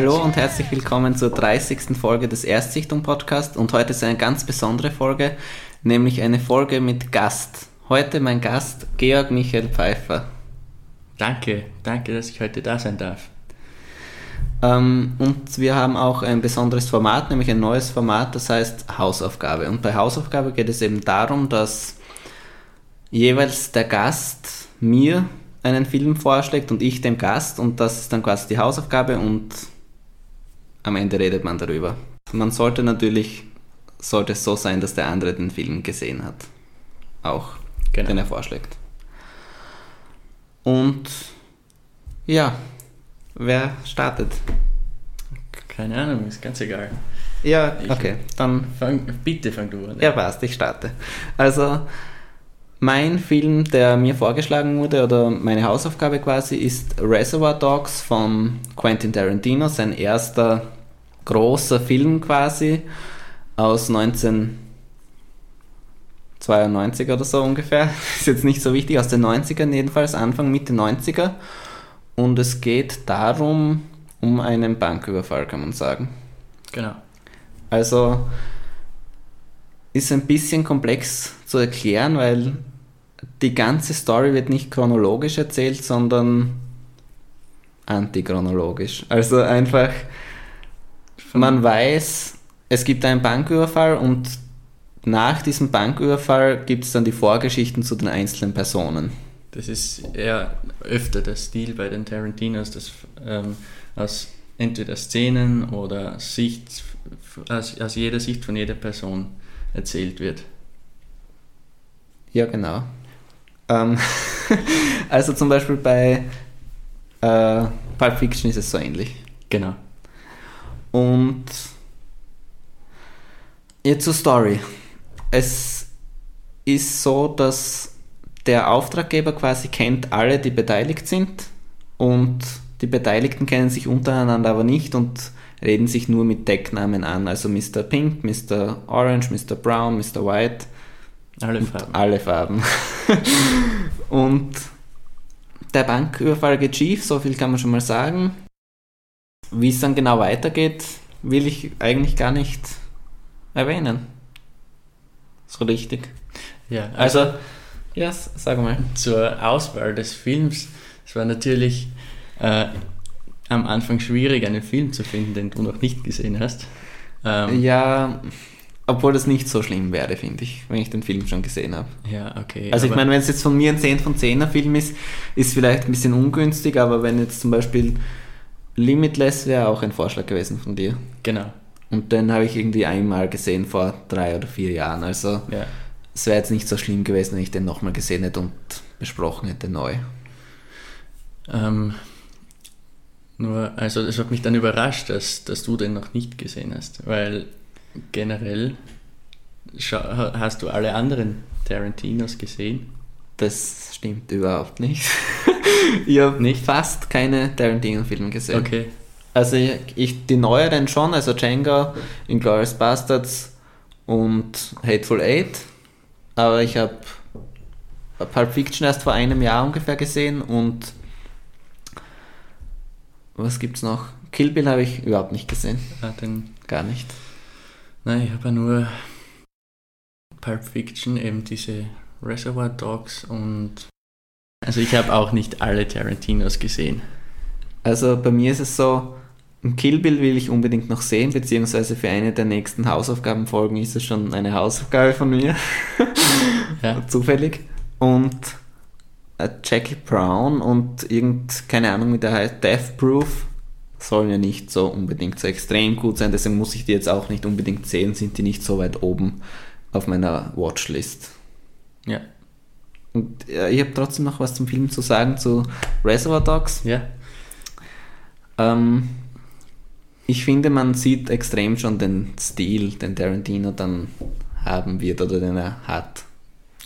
Hallo und herzlich willkommen zur 30. Folge des Erstsichtung Podcast und heute ist eine ganz besondere Folge, nämlich eine Folge mit Gast. Heute mein Gast Georg Michael Pfeiffer. Danke, danke, dass ich heute da sein darf. Ähm, und wir haben auch ein besonderes Format, nämlich ein neues Format, das heißt Hausaufgabe. Und bei Hausaufgabe geht es eben darum, dass jeweils der Gast mir einen Film vorschlägt und ich dem Gast und das ist dann quasi die Hausaufgabe und am Ende redet man darüber. Man sollte natürlich, sollte es so sein, dass der andere den Film gesehen hat. Auch, genau. den er vorschlägt. Und ja, wer startet? Keine Ahnung, ist ganz egal. Ja, okay, dann. Fang, bitte fang du an. Ja, passt, ich starte. Also, mein Film, der mir vorgeschlagen wurde, oder meine Hausaufgabe quasi, ist Reservoir Dogs von Quentin Tarantino, sein erster großer Film quasi aus 1992 oder so ungefähr. Ist jetzt nicht so wichtig, aus den 90ern jedenfalls, Anfang, Mitte 90er. Und es geht darum, um einen Banküberfall, kann man sagen. Genau. Also ist ein bisschen komplex zu erklären, weil die ganze Story wird nicht chronologisch erzählt, sondern antichronologisch. Also einfach, man weiß, es gibt einen Banküberfall und nach diesem Banküberfall gibt es dann die Vorgeschichten zu den einzelnen Personen. Das ist eher öfter der Stil bei den Tarantinos, dass ähm, aus entweder Szenen oder Sicht, aus, aus jeder Sicht von jeder Person erzählt wird. Ja, genau. Ähm, also zum Beispiel bei äh, Pulp Fiction ist es so ähnlich. Genau. Und jetzt zur Story. Es ist so, dass der Auftraggeber quasi kennt alle, die beteiligt sind und die Beteiligten kennen sich untereinander aber nicht und reden sich nur mit Decknamen an. Also Mr. Pink, Mr. Orange, Mr. Brown, Mr. White. Alle Farben. Alle Farben. und der Banküberfall geht schief, so viel kann man schon mal sagen. Wie es dann genau weitergeht, will ich eigentlich gar nicht erwähnen. So richtig. Ja, also, also ja, sag mal. Zur Auswahl des Films, es war natürlich äh, am Anfang schwierig, einen Film zu finden, den du noch nicht gesehen hast. Ähm, ja, obwohl das nicht so schlimm wäre, finde ich, wenn ich den Film schon gesehen habe. Ja, okay. Also ich meine, wenn es jetzt von mir ein 10 von 10er Film ist, ist vielleicht ein bisschen ungünstig, aber wenn jetzt zum Beispiel Limitless wäre auch ein Vorschlag gewesen von dir. Genau. Und den habe ich irgendwie einmal gesehen vor drei oder vier Jahren. Also ja. es wäre jetzt nicht so schlimm gewesen, wenn ich den nochmal gesehen hätte und besprochen hätte neu. Ähm, nur, also es hat mich dann überrascht, dass, dass du den noch nicht gesehen hast, weil generell hast du alle anderen Tarantinos gesehen? Das stimmt überhaupt nicht. ich habe nicht fast keine Tarantino-Filme gesehen. Okay. Also ich, ich, die neueren schon, also Django, Inglourious Bastards und Hateful Eight. Aber ich habe Pulp Fiction erst vor einem Jahr ungefähr gesehen und was gibt's noch? Kill Bill habe ich überhaupt nicht gesehen. Ah, den Gar nicht. Nein, ich habe ja nur Pulp Fiction, eben diese Reservoir Dogs und. Also ich habe auch nicht alle Tarantinos gesehen. Also bei mir ist es so, ein Kill Bill will ich unbedingt noch sehen, beziehungsweise für eine der nächsten Hausaufgabenfolgen ist es schon eine Hausaufgabe von mir. ja. Zufällig. Und äh, Jackie Brown und irgend, keine Ahnung, wie der heißt, Death Proof sollen ja nicht so unbedingt so extrem gut sein, deswegen muss ich die jetzt auch nicht unbedingt sehen, sind die nicht so weit oben auf meiner Watchlist. Ja. Und äh, ich habe trotzdem noch was zum Film zu sagen, zu Reservoir Dogs. Ja. Ähm, ich finde, man sieht extrem schon den Stil, den Tarantino dann haben wird oder den er hat.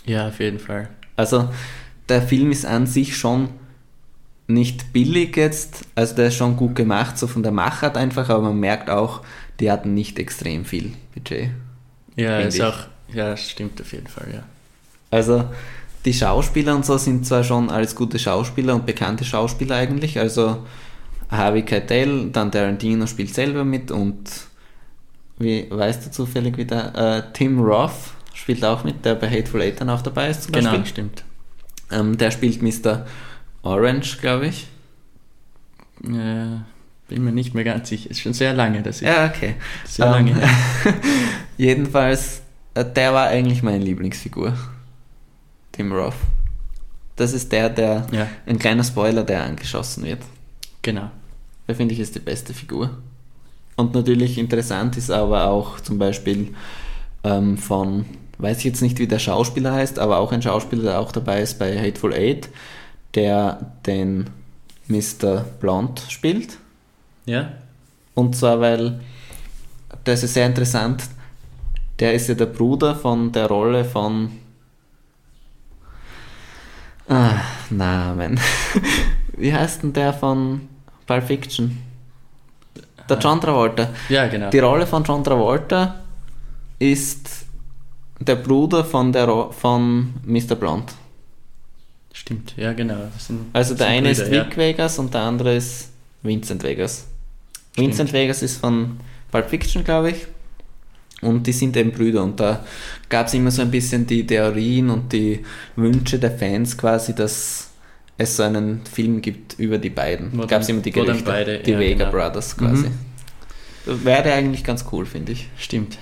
Ja, auf jeden Fall. Also, der Film ist an sich schon nicht billig jetzt, also der ist schon gut gemacht, so von der Machart einfach, aber man merkt auch, die hatten nicht extrem viel Budget. Ja, ist ich. auch, ja, stimmt auf jeden Fall, ja. Also die Schauspieler und so sind zwar schon alles gute Schauspieler und bekannte Schauspieler eigentlich, also Harvey Keitel, dann Tarantino spielt selber mit und wie weißt du zufällig wieder, äh, Tim Roth spielt auch mit, der bei Hateful Eight dann auch dabei ist zum Genau, Beispiel. stimmt. Ähm, der spielt Mr. Orange, glaube ich. Äh, bin mir nicht mehr ganz sicher. Ist schon sehr lange, das ist Ja, okay. sehr Ähm, lange. her. Jedenfalls, äh, der war eigentlich meine Lieblingsfigur. Tim Roth. Das ist der, der, Ja, ein kleiner Spoiler, der angeschossen wird. genau. Der finde ich ist die beste Figur. Und natürlich interessant ist aber auch zum Beispiel ähm, von, weiß ich jetzt nicht, wie der Schauspieler heißt, aber auch ein Schauspieler, der auch dabei ist bei Hateful Eight, der den Mr. Blonde spielt. Ja, Und zwar, weil, das ist sehr interessant, der ist ja der Bruder von der Rolle von. Ah, Namen. Wie heißt denn der von Pulp Fiction? Der John Travolta. ja, genau. Die Rolle von John Travolta ist der Bruder von, der Ro von Mr. Blonde. Stimmt, ja, genau. Sind, Also der eine Brüder, ist Vic Vegas und der andere ist Vincent Vegas. Vincent Vegas ist von Pulp Fiction, glaube ich. Und die sind eben Brüder. Und da gab es immer so ein bisschen die Theorien und die Wünsche der Fans quasi, dass es so einen Film gibt über die beiden. Gab es immer die Gerüchte. beide- die ja, Vega genau. Brothers quasi. Mhm. Wäre eigentlich ganz cool, finde ich. Stimmt.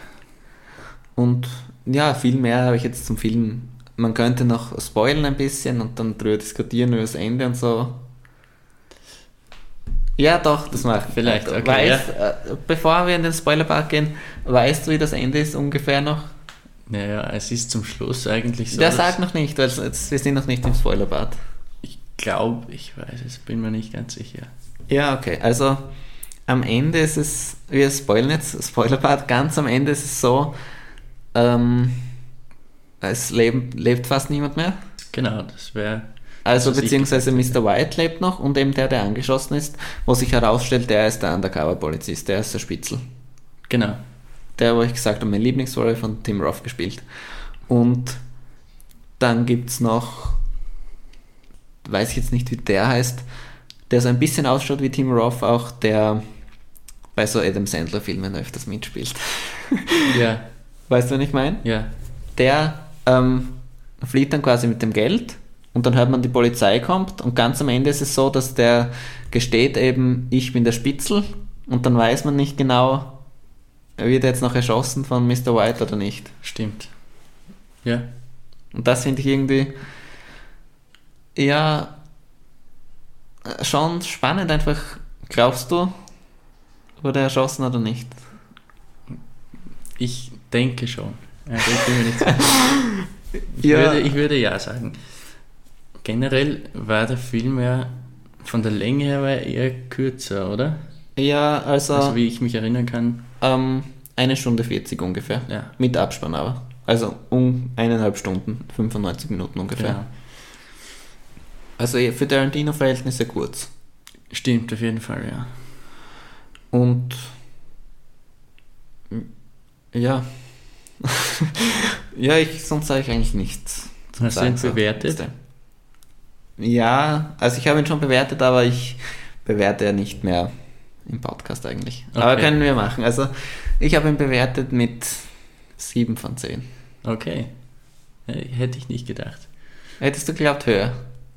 Und ja, viel mehr habe ich jetzt zum Film. Man könnte noch spoilern ein bisschen und dann drüber diskutieren über das Ende und so. Ja, doch, das macht Vielleicht, okay, Weiß, äh, bevor wir in den Spoilerpark gehen, weißt du, wie das Ende ist ungefähr noch? Naja, es ist zum Schluss eigentlich so. Der sagt noch nicht, weil jetzt, wir sind noch nicht im Spoilerbad. Ich glaube, ich weiß es, bin mir nicht ganz sicher. Ja, okay. Also am Ende ist es, wir spoilern jetzt, Spoilerbad, ganz am Ende ist es so, ähm, es leben, lebt fast niemand mehr. Genau, das wäre. Also ich beziehungsweise Mr. White lebt noch und eben der, der angeschossen ist, wo sich herausstellt, der ist der Undercover-Polizist, der ist der Spitzel. Genau. Der, wo ich gesagt habe, mein Lieblingsrolle von Tim Roth gespielt. Und dann gibt es noch, weiß ich jetzt nicht, wie der heißt, der so ein bisschen ausschaut wie Tim Roth, auch der bei so Adam Sandler-Filmen öfters mitspielt. Ja, Weißt du, was ich meine? ja. der ähm, flieht dann quasi mit dem Geld und dann hört man, die Polizei kommt und ganz am Ende ist es so, dass der gesteht eben, ich bin der Spitzel und dann weiß man nicht genau, wird er jetzt noch erschossen von Mr. White oder nicht. Stimmt. Ja. Und das finde ich irgendwie, ja, schon spannend einfach. Glaubst du, wurde er erschossen oder nicht? Ich denke schon. Ich, Ja. würde, ich würde ja sagen. Generell war der Film ja von der Länge her war er eher kürzer, oder? Ja, also, Also wie ich mich erinnern kann. ähm, eine Stunde 40 ungefähr. Ja. Mit Abspann aber. Also um eineinhalb Stunden, 95 Minuten ungefähr. Genau. Also eh, für Tarantino-Verhältnisse kurz. Stimmt, auf jeden Fall, ja. Und ja. ja, ich, sonst sage ich eigentlich nichts. Hast du ihn bewertet? Ja, also ich habe ihn schon bewertet, aber ich bewerte ja nicht mehr im Podcast eigentlich. Aber Okay. können wir machen. Also ich habe ihn bewertet mit 7 von 10. Okay. Hätte ich nicht gedacht. Hättest du geglaubt höher?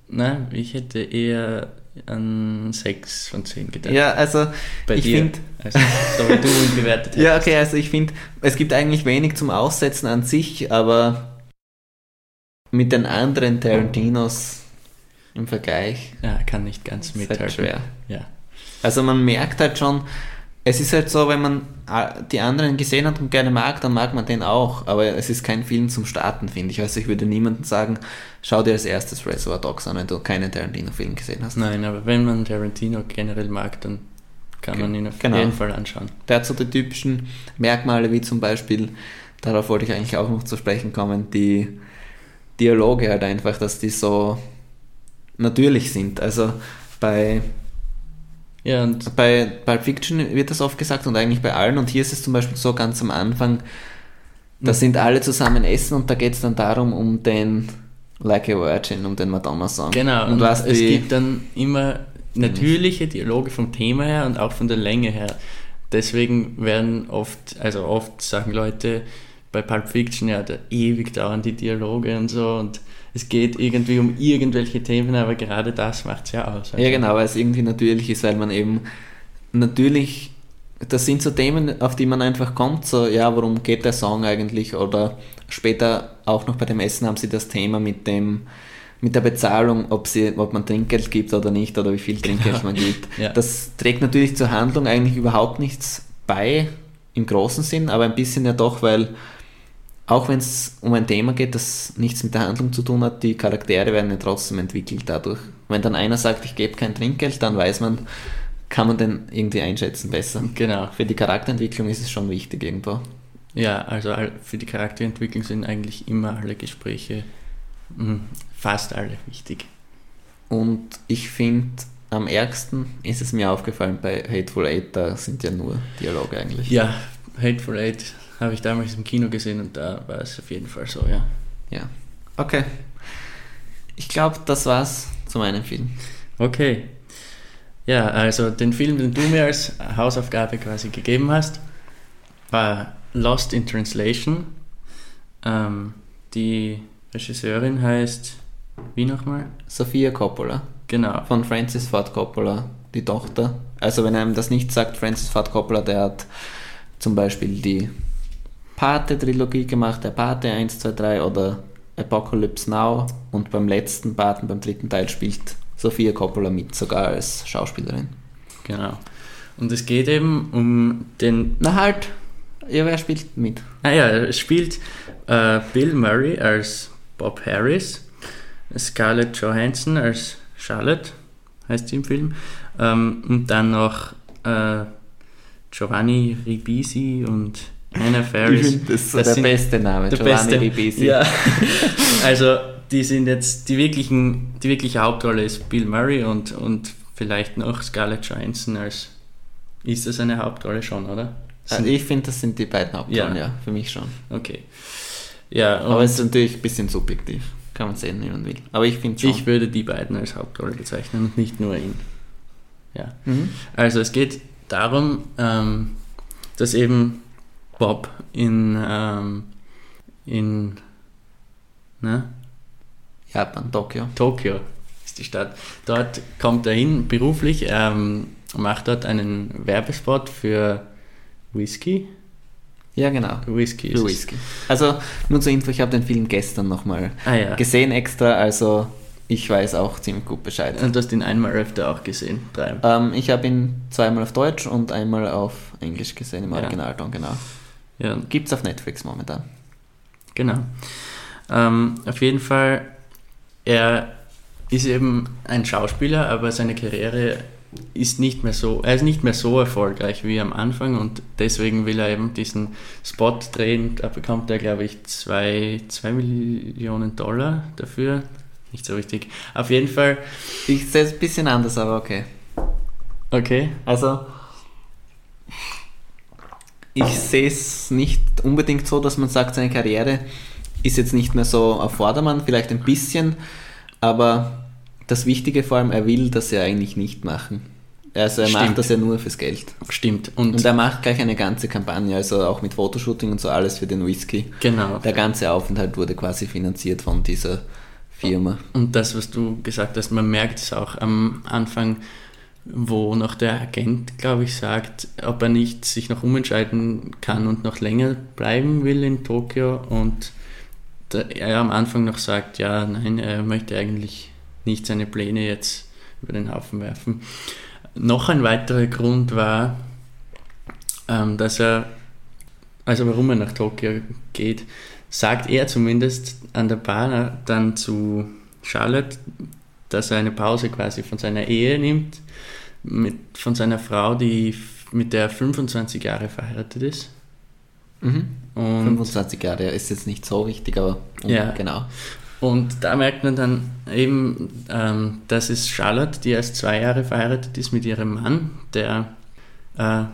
Nein, ich hätte eher an 6 von 10 gedacht. Ja, also Bei ich finde, Also, so wie du ihn bewertet hättest. Ja, okay, also ich finde, es gibt eigentlich wenig zum Aussetzen an sich, aber mit den anderen Tarantinos im Vergleich Ja, kann nicht ganz halt mithalten. schwer. Ja. Also man merkt halt schon, es ist halt so, wenn man äh, die anderen gesehen hat und gerne mag, dann mag man den auch, aber es ist kein Film zum Starten, finde ich. Also ich würde niemandem sagen, schau dir als erstes Reservoir Dogs an, wenn du keinen Tarantino-Film gesehen hast. Nein, aber wenn man Tarantino generell mag, dann kann man ihn auf Genau. jeden Fall anschauen. Der hat so die typischen Merkmale, wie zum Beispiel, darauf wollte ich eigentlich auch noch zu sprechen kommen, die Dialoge halt einfach, dass die so natürlich sind. Also bei, Ja, und bei Pulp Fiction wird das oft gesagt und eigentlich bei allen. Und hier ist es zum Beispiel so ganz am Anfang, da Mhm. sind alle zusammen essen und da geht es dann darum, um den Like a Virgin, um den Madonna-Song. genau, Und und was es gibt dann immer natürliche Dialoge vom Thema her und auch von der Länge her. Deswegen werden oft, also oft sagen Leute bei Pulp Fiction, ja, da ewig dauern die Dialoge und so und es geht irgendwie um irgendwelche Themen, aber gerade das macht es ja aus. Also. Ja, genau, weil es irgendwie natürlich ist, weil man eben natürlich, das sind so Themen, auf die man einfach kommt, so, ja, worum geht der Song eigentlich? Oder später auch noch bei dem Essen haben sie das Thema mit dem, mit der Bezahlung, ob, sie, ob man Trinkgeld gibt oder nicht oder wie viel Trinkgeld genau. man gibt. Ja. Das trägt natürlich zur Handlung eigentlich überhaupt nichts bei im großen Sinn, aber ein bisschen ja doch, weil auch wenn es um ein Thema geht, das nichts mit der Handlung zu tun hat, die Charaktere werden ja trotzdem entwickelt dadurch. Wenn dann einer sagt, ich gebe kein Trinkgeld, dann weiß man, kann man den irgendwie einschätzen besser. Genau. Für die Charakterentwicklung ist es schon wichtig irgendwo. Ja, also für die Charakterentwicklung sind eigentlich immer alle Gespräche, hm, fast alle wichtig. Und ich finde, am ärgsten ist es mir aufgefallen bei Hateful Eight, da sind ja nur Dialoge eigentlich. Ja, Hateful Eight habe ich damals im Kino gesehen und da war es auf jeden Fall so, ja. Ja. Okay. Ich glaube, das war's zu meinem Film. Okay. Ja, also den Film, den du mir als Hausaufgabe quasi gegeben hast, war Lost in Translation. Ähm, die Regisseurin heißt, wie nochmal? Sophia Coppola. Genau. Von Francis Ford Coppola, die Tochter. Also wenn einem das nicht sagt, Francis Ford Coppola, der hat zum Beispiel die Pate-Trilogie gemacht, der Pate 1, 2, 3 oder Apocalypse Now und beim letzten Paten, beim dritten Teil, spielt Sophia Coppola mit, sogar als Schauspielerin. Genau. Und es geht eben um den. Na halt, ja, wer spielt mit? Ah ja, es spielt äh, Bill Murray als Bob Harris, Scarlett Johansson als Charlotte, heißt sie im Film, ähm, und dann noch äh, Giovanni Ribisi und Anna Ferris. Ich finde, das ist das der beste Name, der Giovanni beste, Ribisi. Ja. also, die sind jetzt, die, wirklichen, die wirkliche Hauptrolle ist Bill Murray und, und vielleicht noch Scarlett Johansson als. Ist das eine Hauptrolle schon, oder? Also ich finde, das sind die beiden Hauptrollen, ja. ja, für mich schon. Okay. Ja, Aber es ist natürlich ein bisschen subjektiv. Kann man sehen, wie man will. Aber ich finde schon. Ich würde die beiden als Hauptrolle bezeichnen und nicht nur ihn. Ja. Mhm. Also es geht darum, ähm, dass eben Bob in, ähm, in ne? Japan, Tokio. Tokio ist die Stadt. Dort kommt er hin beruflich, ähm, macht dort einen Werbespot für Whisky. Ja, genau. Whisky ist Whisky. Also nur zur Info, ich habe den Film gestern nochmal ah, ja. gesehen extra, also ich weiß auch ziemlich gut Bescheid. Und du hast ihn einmal öfter auch gesehen? Drei. Ähm, ich habe ihn zweimal auf Deutsch und einmal auf Englisch gesehen im ja. Originalton, genau. Ja. Gibt es auf Netflix momentan. Genau. Ähm, auf jeden Fall, er ist eben ein Schauspieler, aber seine Karriere ist nicht mehr so, er ist nicht mehr so erfolgreich wie am Anfang und deswegen will er eben diesen Spot drehen. Da bekommt er, glaube ich, zwei, zwei Millionen Dollar dafür. Nicht so wichtig. Auf jeden Fall. Ich sehe es ein bisschen anders, aber okay. Okay. Also, ich sehe es nicht unbedingt so, dass man sagt, seine Karriere ist jetzt nicht mehr so auf Vordermann, vielleicht ein bisschen, aber das Wichtige vor allem, er will das ja eigentlich nicht machen. Also er Stimmt. macht das ja nur fürs Geld. Stimmt. Und, und, er macht gleich eine ganze Kampagne, also auch mit Fotoshooting und so alles für den Whisky. Genau. Der ganze Aufenthalt wurde quasi finanziert von dieser Firma. Und das, was du gesagt hast, man merkt es auch am Anfang, wo noch der Agent, glaube ich, sagt, ob er nicht sich noch umentscheiden kann und noch länger bleiben will in Tokio und er am Anfang noch sagt, ja, nein, er möchte eigentlich nicht seine Pläne jetzt über den Haufen werfen. Noch ein weiterer Grund war, ähm, dass er, also warum er nach Tokio geht, sagt er zumindest an der Bar dann zu Charlotte, dass er eine Pause quasi von seiner Ehe nimmt, mit, von seiner Frau, die mit der 25 Jahre verheiratet ist. Mhm. 25 Jahre ist jetzt nicht so wichtig, aber ja. genau. Und da merkt man dann eben, ähm, das ist Charlotte, die erst zwei Jahre verheiratet ist mit ihrem Mann, der, äh,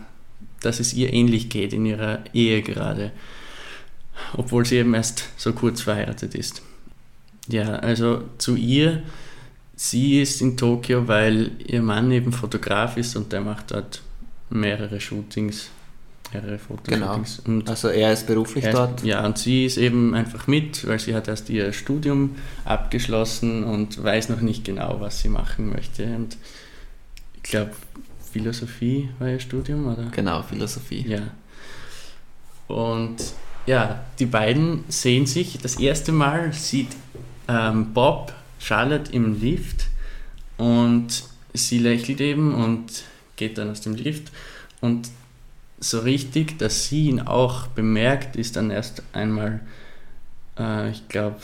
dass es ihr ähnlich geht in ihrer Ehe gerade, obwohl sie eben erst so kurz verheiratet ist. Ja, also zu ihr sie ist in Tokio, weil ihr Mann eben Fotograf ist und der macht dort mehrere Shootings, mehrere Fotoshootings. Genau. Und Also er ist beruflich er dort. ja, und sie ist eben einfach mit, weil sie hat erst ihr Studium abgeschlossen und weiß noch nicht genau, was sie machen möchte. Und ich glaube, Philosophie war ihr Studium, oder? Genau, Philosophie. Ja. Und ja, die beiden sehen sich das erste Mal, sieht ähm, Bob Charlotte im Lift und sie lächelt eben und geht dann aus dem Lift und so richtig, dass sie ihn auch bemerkt, ist dann erst einmal, äh, ich glaube,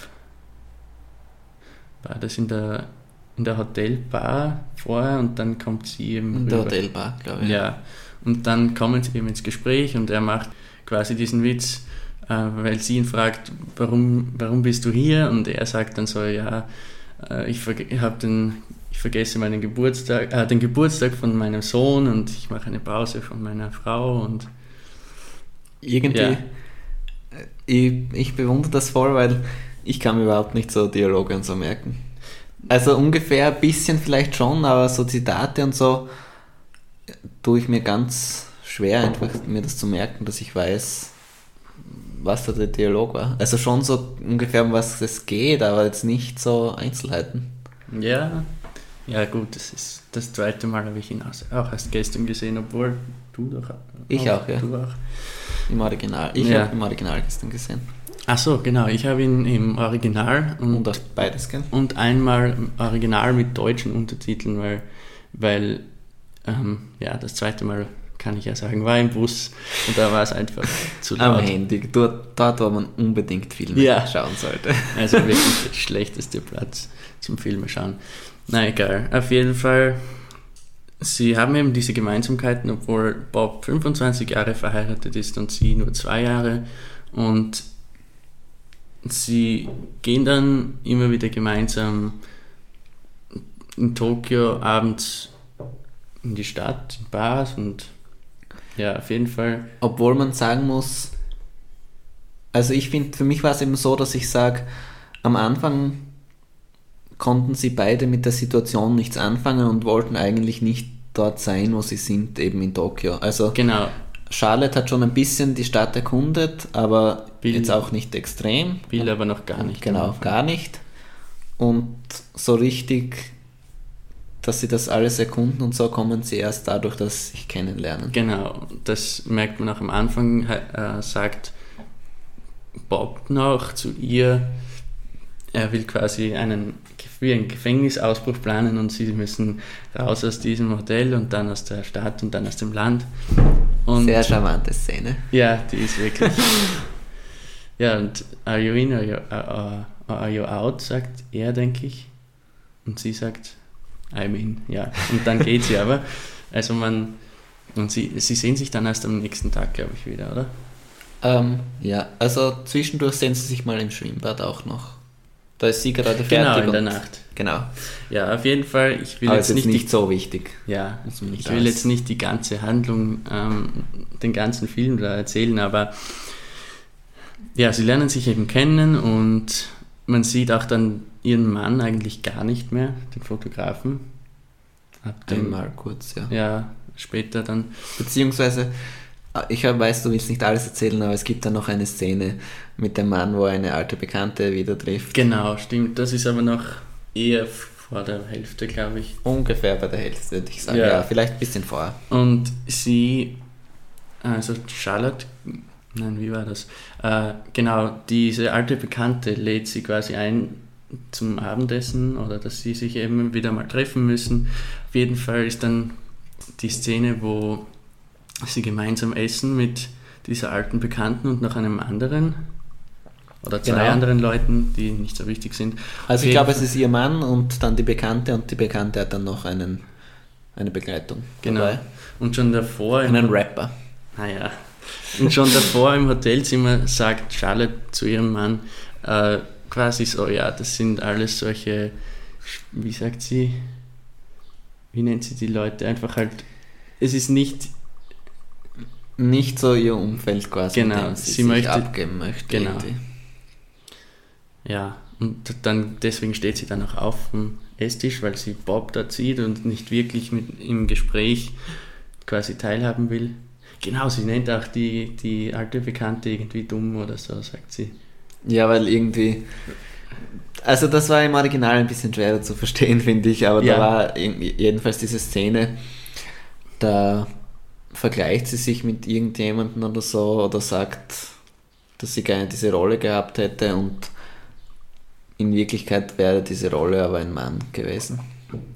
war das in der, in der Hotelbar vorher und dann kommt sie eben In der rüber. Hotelbar, glaube ich. Ja, und dann kommen sie eben ins Gespräch und er macht quasi diesen Witz, äh, weil sie ihn fragt, warum, warum bist du hier? Und er sagt dann so, ja, äh, ich, hab den, ich vergesse meinen Geburtstag, äh, den Geburtstag von meinem Sohn und ich mache eine Pause von meiner Frau und Irgendwie, Ja. äh, ich, ich bewundere das voll, weil ich kann mir überhaupt nicht so Dialoge und so merken. Also ungefähr ein bisschen vielleicht schon, aber so Zitate und so äh, tue ich mir ganz schwer, einfach mir das zu merken, dass ich weiß, was da der Dialog war. Also schon so ungefähr, um was es geht, aber jetzt nicht so Einzelheiten. ja, ja gut, das ist das zweite Mal habe ich ihn auch auch erst gestern gesehen, obwohl du doch Ich auch, ja. Du auch. Im Original. Ich Ja. habe im Original gestern gesehen. Ach so, genau, ich habe ihn im Original und Und das beides gell? und einmal im Original mit deutschen Untertiteln, weil, weil ähm, ja, das zweite Mal kann ich ja sagen, war im Bus und da war es einfach zu Am laut. Handy, dort, dort, wo man unbedingt Filme Ja. schauen sollte. Also wirklich der schlechteste Platz zum Filme schauen. Na egal, auf jeden Fall, sie haben eben diese Gemeinsamkeiten, obwohl Bob 25 Jahre verheiratet ist und sie nur zwei Jahre und sie gehen dann immer wieder gemeinsam in Tokio abends in die Stadt, in Bars und ja, auf jeden Fall. Obwohl man sagen muss, also ich finde, für mich war es eben so, dass ich sage, am Anfang konnten sie beide mit der Situation nichts anfangen und wollten eigentlich nicht dort sein, wo sie sind, eben in Tokio. Also Genau, Charlotte hat schon ein bisschen die Stadt erkundet, aber Bill- jetzt auch nicht extrem. will aber noch gar nicht. Genau, gar nicht. Und so richtig, dass sie das alles erkunden und so kommen sie erst dadurch, dass sie sich kennenlernen. Genau, das merkt man auch am Anfang, äh, sagt Bob noch zu ihr, er will quasi einen, wie einen Gefängnisausbruch planen und sie müssen raus aus diesem Hotel und dann aus der Stadt und dann aus dem Land. Und Sehr charmante Szene. ja, die ist wirklich. ja, und are you in or you, uh, uh, are you out, sagt er, denke ich. Und sie sagt, I'm in, ja. Und dann geht sie aber. Also man, und sie, sie sehen sich dann erst am nächsten Tag, glaube ich, wieder, oder? Ähm, ja, also zwischendurch sehen sie sich mal im Schwimmbad auch noch. Da ist sie gerade fertig. Genau, in der Nacht. Genau. Ja, auf jeden Fall, ich will Aber jetzt ist nicht, nicht so wichtig. ja, ich will jetzt nicht die ganze Handlung, ähm, den ganzen Film da erzählen, aber ja, sie lernen sich eben kennen und man sieht auch dann ihren Mann eigentlich gar nicht mehr, den Fotografen. Ab dem, Einmal kurz, ja. Ja, später dann. Beziehungsweise, äh, ich weiß, du willst nicht alles erzählen, aber es gibt da noch eine Szene mit dem Mann, wo er eine alte Bekannte wieder trifft. Genau, stimmt. Das ist aber noch eher vor der Hälfte, glaube ich. Ungefähr bei der Hälfte, würde ich sagen. Ja. Ja, vielleicht ein bisschen vorher. Und sie, also Charlotte, nein, wie war das? Äh, genau, diese alte Bekannte lädt sie quasi ein zum Abendessen oder dass sie sich eben wieder mal treffen müssen. Auf jeden Fall ist dann die Szene, wo sie gemeinsam essen mit dieser alten Bekannten und noch einem anderen oder zwei Genau. anderen Leuten, die nicht so wichtig sind. Also ich glaube, es ist ihr Mann und dann die Bekannte und die Bekannte hat dann noch einen, eine Begleitung. Genau. dabei. Und schon davor Einen Rapper. Naja. Und schon davor im Hotelzimmer sagt Charlotte zu ihrem Mann äh, quasi so, ja, das sind alles solche, wie sagt sie, wie nennt sie die Leute? Einfach halt, es ist nicht, Nicht so ihr Umfeld quasi, Genau, dem sie, sie möchte- abgeben möchte. Genau. irgendwie. ja, und dann deswegen steht sie dann auch auf, um Esstisch, weil sie Bob da zieht und nicht wirklich mit, im Gespräch quasi teilhaben will. Genau, sie nennt auch die, die alte Bekannte irgendwie dumm oder so, sagt sie. Ja, weil irgendwie. Also, das war im Original ein bisschen schwerer zu verstehen, finde ich, aber Ja. da war jedenfalls diese Szene, da vergleicht sie sich mit irgendjemandem oder so oder sagt, dass sie gerne diese Rolle gehabt hätte und in Wirklichkeit wäre diese Rolle aber ein Mann gewesen.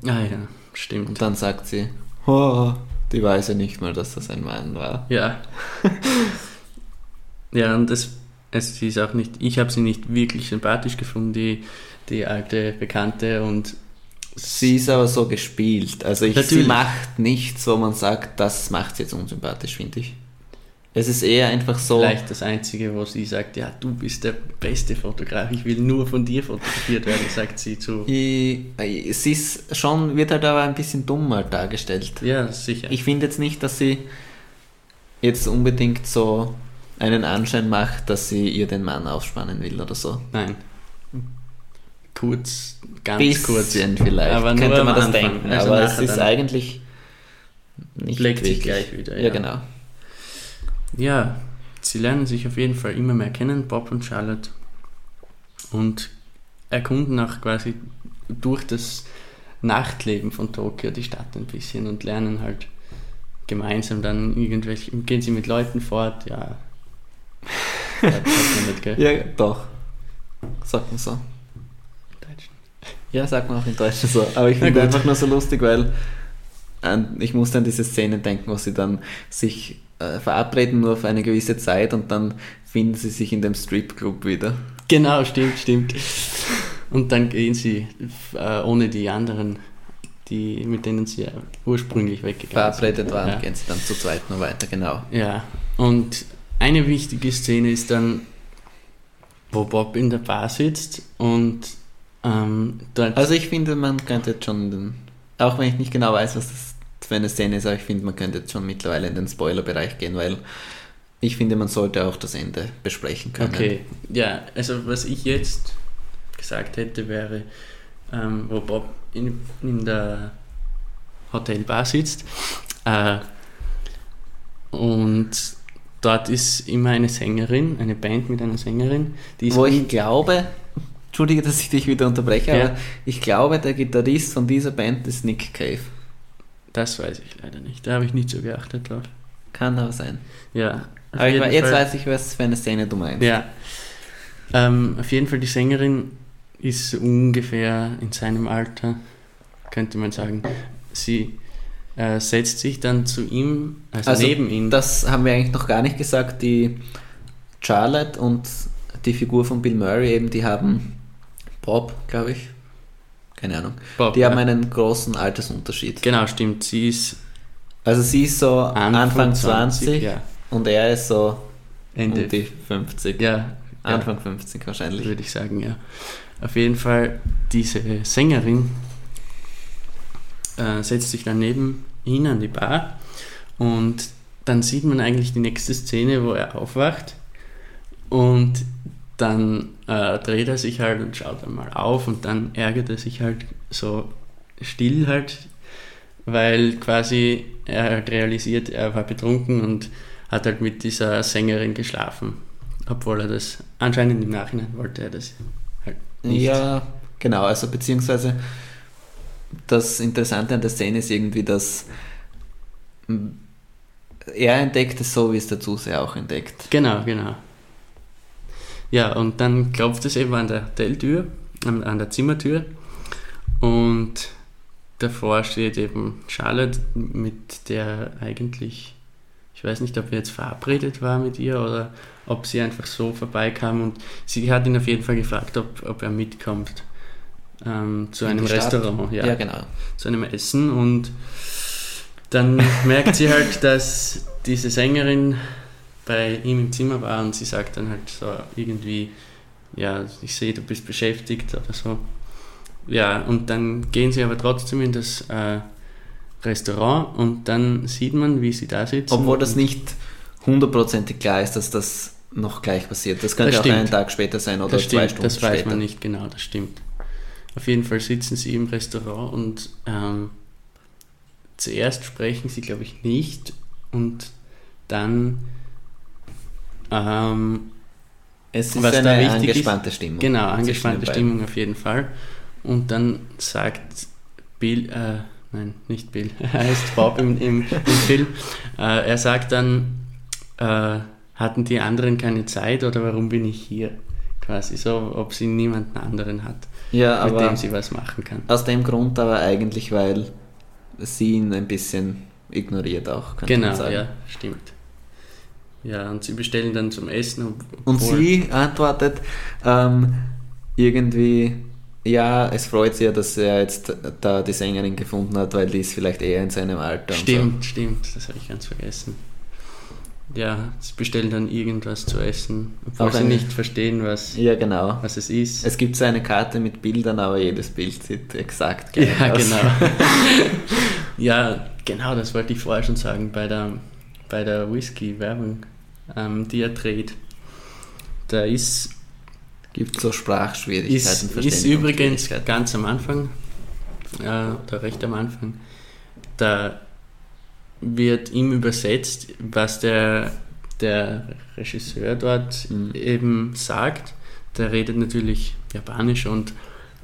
Ah ja, stimmt. Und dann sagt sie, oh, die weiß ja nicht mal, dass das ein Mann war. Ja. ja, und es, es sie ist auch nicht, ich habe sie nicht wirklich sympathisch gefunden, die, die alte Bekannte und Sie ist aber so gespielt. Also ich, sie macht nichts, wo man sagt, das macht sie jetzt unsympathisch, finde ich. Es ist eher einfach so. vielleicht das Einzige, wo sie sagt, ja, du bist der beste Fotograf, ich will nur von dir fotografiert werden, sagt sie zu. Ich- sie ist schon, wird halt aber ein bisschen dummer dargestellt. Ja, sicher. Ich finde jetzt nicht, dass sie jetzt unbedingt so einen Anschein macht, dass sie ihr den Mann aufspannen will oder so. Nein. Kurz, ganz kurz. Bisschen vielleicht, Aber nur könnte am man das Anfang. denken. Also aber es ist eigentlich nicht legt sich gleich wieder, Ja, ja. genau. Ja, sie lernen sich auf jeden Fall immer mehr kennen, Bob und Charlotte. Und erkunden auch quasi durch das Nachtleben von Tokio die Stadt ein bisschen und lernen halt gemeinsam dann irgendwelche, gehen sie mit Leuten fort, ja. Ja das nicht, gell? Ja, doch. Sagt man so. Deutsch. Ja, sagt man auch in Deutsch so. Aber ich finde gut. einfach nur so lustig, weil an, ich musste an diese Szene denken, wo sie dann sich äh, verabreden nur für eine gewisse Zeit und dann finden sie sich in dem Stripclub wieder. Genau, stimmt, stimmt. Und dann gehen sie äh, ohne die anderen, die, mit denen sie ursprünglich weggegangen Verabredet sind. waren, Ja. gehen sie dann zu zweit nur weiter, genau. Ja, und eine wichtige Szene ist dann, wo Bob in der Bar sitzt und ähm, dort. Also ich finde, man könnte jetzt schon, den, auch wenn ich nicht genau weiß, was das für eine Szene ist, aber ich finde, man könnte jetzt schon mittlerweile in den Spoilerbereich gehen, weil ich finde, man sollte auch das Ende besprechen können. okay, ja, also was ich jetzt gesagt hätte, wäre, ähm, wo Bob in, in der Hotelbar sitzt äh, und dort ist immer eine Sängerin, eine Band mit einer Sängerin, die ist Wo ich glaube, entschuldige, dass ich dich wieder unterbreche, Ja. aber ich glaube, der Gitarrist von dieser Band ist Nick Cave. Das weiß ich leider nicht. Da habe ich nicht so geachtet drauf. Kann aber sein. Ja. Aber jetzt Fall- weiß ich, was für eine Szene du meinst. Ja. Ähm, auf jeden Fall, die Sängerin ist ungefähr in seinem Alter, könnte man sagen. Sie äh, setzt sich dann zu ihm, also, Also, neben ihn. Das haben wir eigentlich noch gar nicht gesagt. Die Charlotte und die Figur von Bill Murray eben, die haben Bob, glaube ich. Keine Ahnung. Bob, Die ja. haben einen großen Altersunterschied. Genau, stimmt. Sie ist Also sie ist so Anfang, 20, ja. und er ist so Ende. um die 50. Ja, Anfang 50 wahrscheinlich. würde ich sagen, ja. Auf jeden Fall, diese Sängerin äh, setzt sich dann neben ihn an die Bar und dann sieht man eigentlich die nächste Szene, wo er aufwacht und dann äh, dreht er sich halt und schaut dann mal auf und dann ärgert er sich halt so still halt, weil quasi er halt realisiert, er war betrunken und hat halt mit dieser Sängerin geschlafen. Obwohl er das anscheinend im Nachhinein wollte er das halt nicht. Ja, genau. Also beziehungsweise das Interessante an der Szene ist irgendwie, dass er entdeckt es so, wie es der Zuseher auch entdeckt. Genau, genau. Ja, und dann klopft es eben an der Hoteltür, an, an der Zimmertür und davor steht eben Charlotte, mit der eigentlich, ich weiß nicht, ob er jetzt verabredet war mit ihr oder ob sie einfach so vorbeikam und sie hat ihn auf jeden Fall gefragt, ob, ob er mitkommt ähm, zu In einem. Restaurant. Ja, genau. zu einem Essen und dann merkt sie halt, dass diese Sängerin bei ihm im Zimmer war und sie sagt dann halt so irgendwie, ja, ich sehe, du bist beschäftigt oder so. Ja, und dann gehen sie aber trotzdem in das äh, Restaurant und dann sieht man, wie sie da sitzen. Obwohl das nicht hundertprozentig klar ist, dass das noch gleich passiert. Das könnte Das auch stimmt. einen Tag später sein oder das zwei stimmt, Stunden das weiß später. man nicht genau, das stimmt. Auf jeden Fall sitzen sie im Restaurant und ähm, zuerst sprechen sie, glaube ich, nicht und dann ähm, Es ist Was da eine ist- angespannte Stimmung. Genau, angespannte. Stimmung auf jeden Fall. Und dann sagt Bill, äh, nein, nicht Bill, er heißt Bob im, im, im Film, äh, er sagt dann, äh, hatten die anderen keine Zeit oder warum bin ich hier? Quasi so, ob sie niemanden anderen hat, Ja, mit aber dem sie was machen kann. aus dem Grund aber eigentlich, weil sie ihn ein bisschen ignoriert auch, könnte Genau, man sagen. ja, stimmt. Ja, und sie bestellen dann zum Essen. Und sie antwortet ähm, irgendwie, ja, es freut sie ja, dass er jetzt da die Sängerin gefunden hat, weil die ist vielleicht eher in seinem Alter. Stimmt, stimmt, das habe ich ganz vergessen. Ja, sie bestellen dann irgendwas zu essen, obwohl Auch sie eine- nicht verstehen, was. Ja, genau. was es ist. Es gibt so eine Karte mit Bildern, aber jedes Bild sieht exakt gleich ja, aus. genau. ja, genau, das wollte ich vorher schon sagen bei der, bei der Whisky-Werbung, ähm, die er dreht. Da ist, Gibt so Sprachschwierigkeiten, ist, ist übrigens ganz am Anfang, äh, oder recht am Anfang, da wird ihm übersetzt, was der, der Regisseur dort Mhm. eben sagt. Der redet natürlich Japanisch und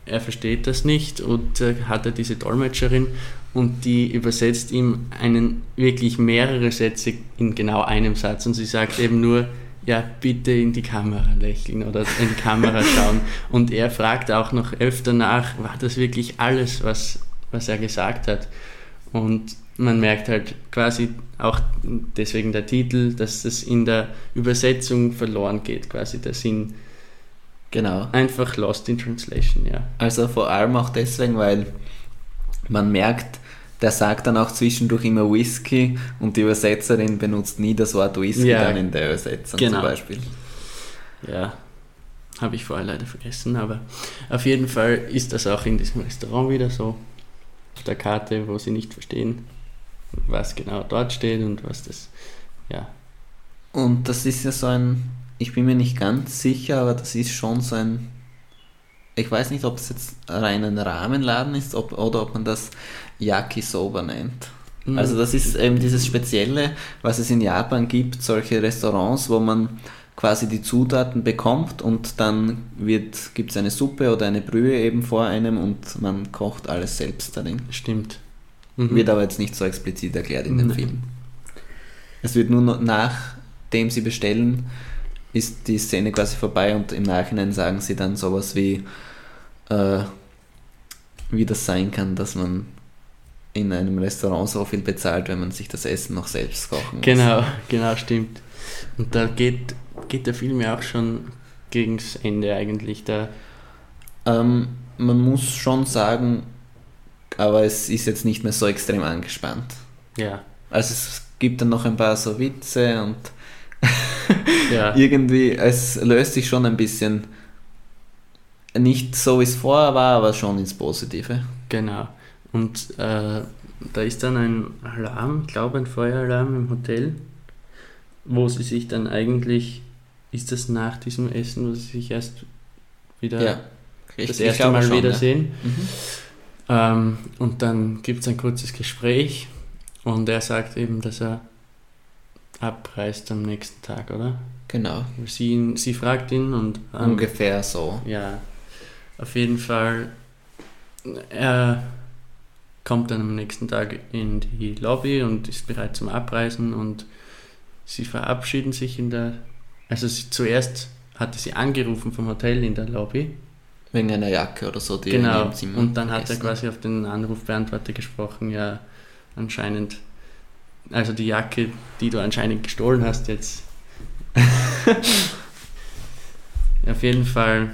er versteht das nicht und äh, hat er diese Dolmetscherin und die übersetzt ihm einen wirklich mehrere Sätze in genau einem Satz und sie sagt eben nur, ja, bitte in die Kamera lächeln oder in die Kamera schauen. Und er fragt auch noch öfter nach, war das wirklich alles, was, was er gesagt hat? Und man merkt halt quasi auch deswegen der Titel, dass das in der Übersetzung verloren geht, quasi der Sinn. Genau. Einfach lost in translation, ja. Also vor allem auch deswegen, weil man merkt, der sagt dann auch zwischendurch immer Whisky und die Übersetzerin benutzt nie das Wort Whisky Ja. dann in der Übersetzung Genau. zum Beispiel. Ja, habe ich vorher leider vergessen, aber auf jeden Fall ist das auch in diesem Restaurant wieder so. Auf der Karte, wo sie nicht verstehen, was genau dort steht und was das, ja, Und das ist ja so ein, ich bin mir nicht ganz sicher, aber das ist schon so ein, ich weiß nicht, ob es jetzt rein ein Rahmenladen ist ob, oder ob man das Yakisoba nennt. Also das ist eben dieses Spezielle, was es in Japan gibt, solche Restaurants, wo man quasi die Zutaten bekommt und dann wird gibt es eine Suppe oder eine Brühe eben vor einem und man kocht alles selbst darin. Stimmt. Mhm. Wird aber jetzt nicht so explizit erklärt in dem Nein. Film. Es wird nur noch nachdem sie bestellen, ist die Szene quasi vorbei und im Nachhinein sagen sie dann sowas wie, äh, wie das sein kann, dass man in einem Restaurant so viel bezahlt, wenn man sich das Essen noch selbst kochen muss. Genau, genau, stimmt. Und da geht, geht der Film ja auch schon gegens Ende eigentlich. Da, Ähm, man muss schon sagen, aber es ist jetzt nicht mehr so extrem angespannt. ja, Also es gibt dann noch ein paar so Witze und ja, irgendwie, es löst sich schon ein bisschen nicht so wie es vorher war, aber schon ins Positive. genau. Und äh, da ist dann ein Alarm, ich glaube ein Feueralarm im Hotel, wo sie sich dann eigentlich, ist das nach diesem Essen, wo sie sich erst wieder Ja, das erste Mal schon, wiedersehen. Ja. Mhm. Ähm, und dann gibt es ein kurzes Gespräch und er sagt eben, dass er abreist am nächsten Tag, oder? Genau, Sie, sie fragt ihn und ähm, ungefähr so. ja, auf jeden Fall, er kommt dann am nächsten Tag in die Lobby und ist bereit zum Abreisen und sie verabschieden sich in der, also sie, zuerst hatte sie angerufen vom Hotel in der Lobby Wegen einer Jacke oder so, die er in Genau, ihrem Zimmer und dann hat er vergessen quasi auf den Anrufbeantworter gesprochen, ja, anscheinend, also die Jacke, die du anscheinend gestohlen hast jetzt. auf jeden Fall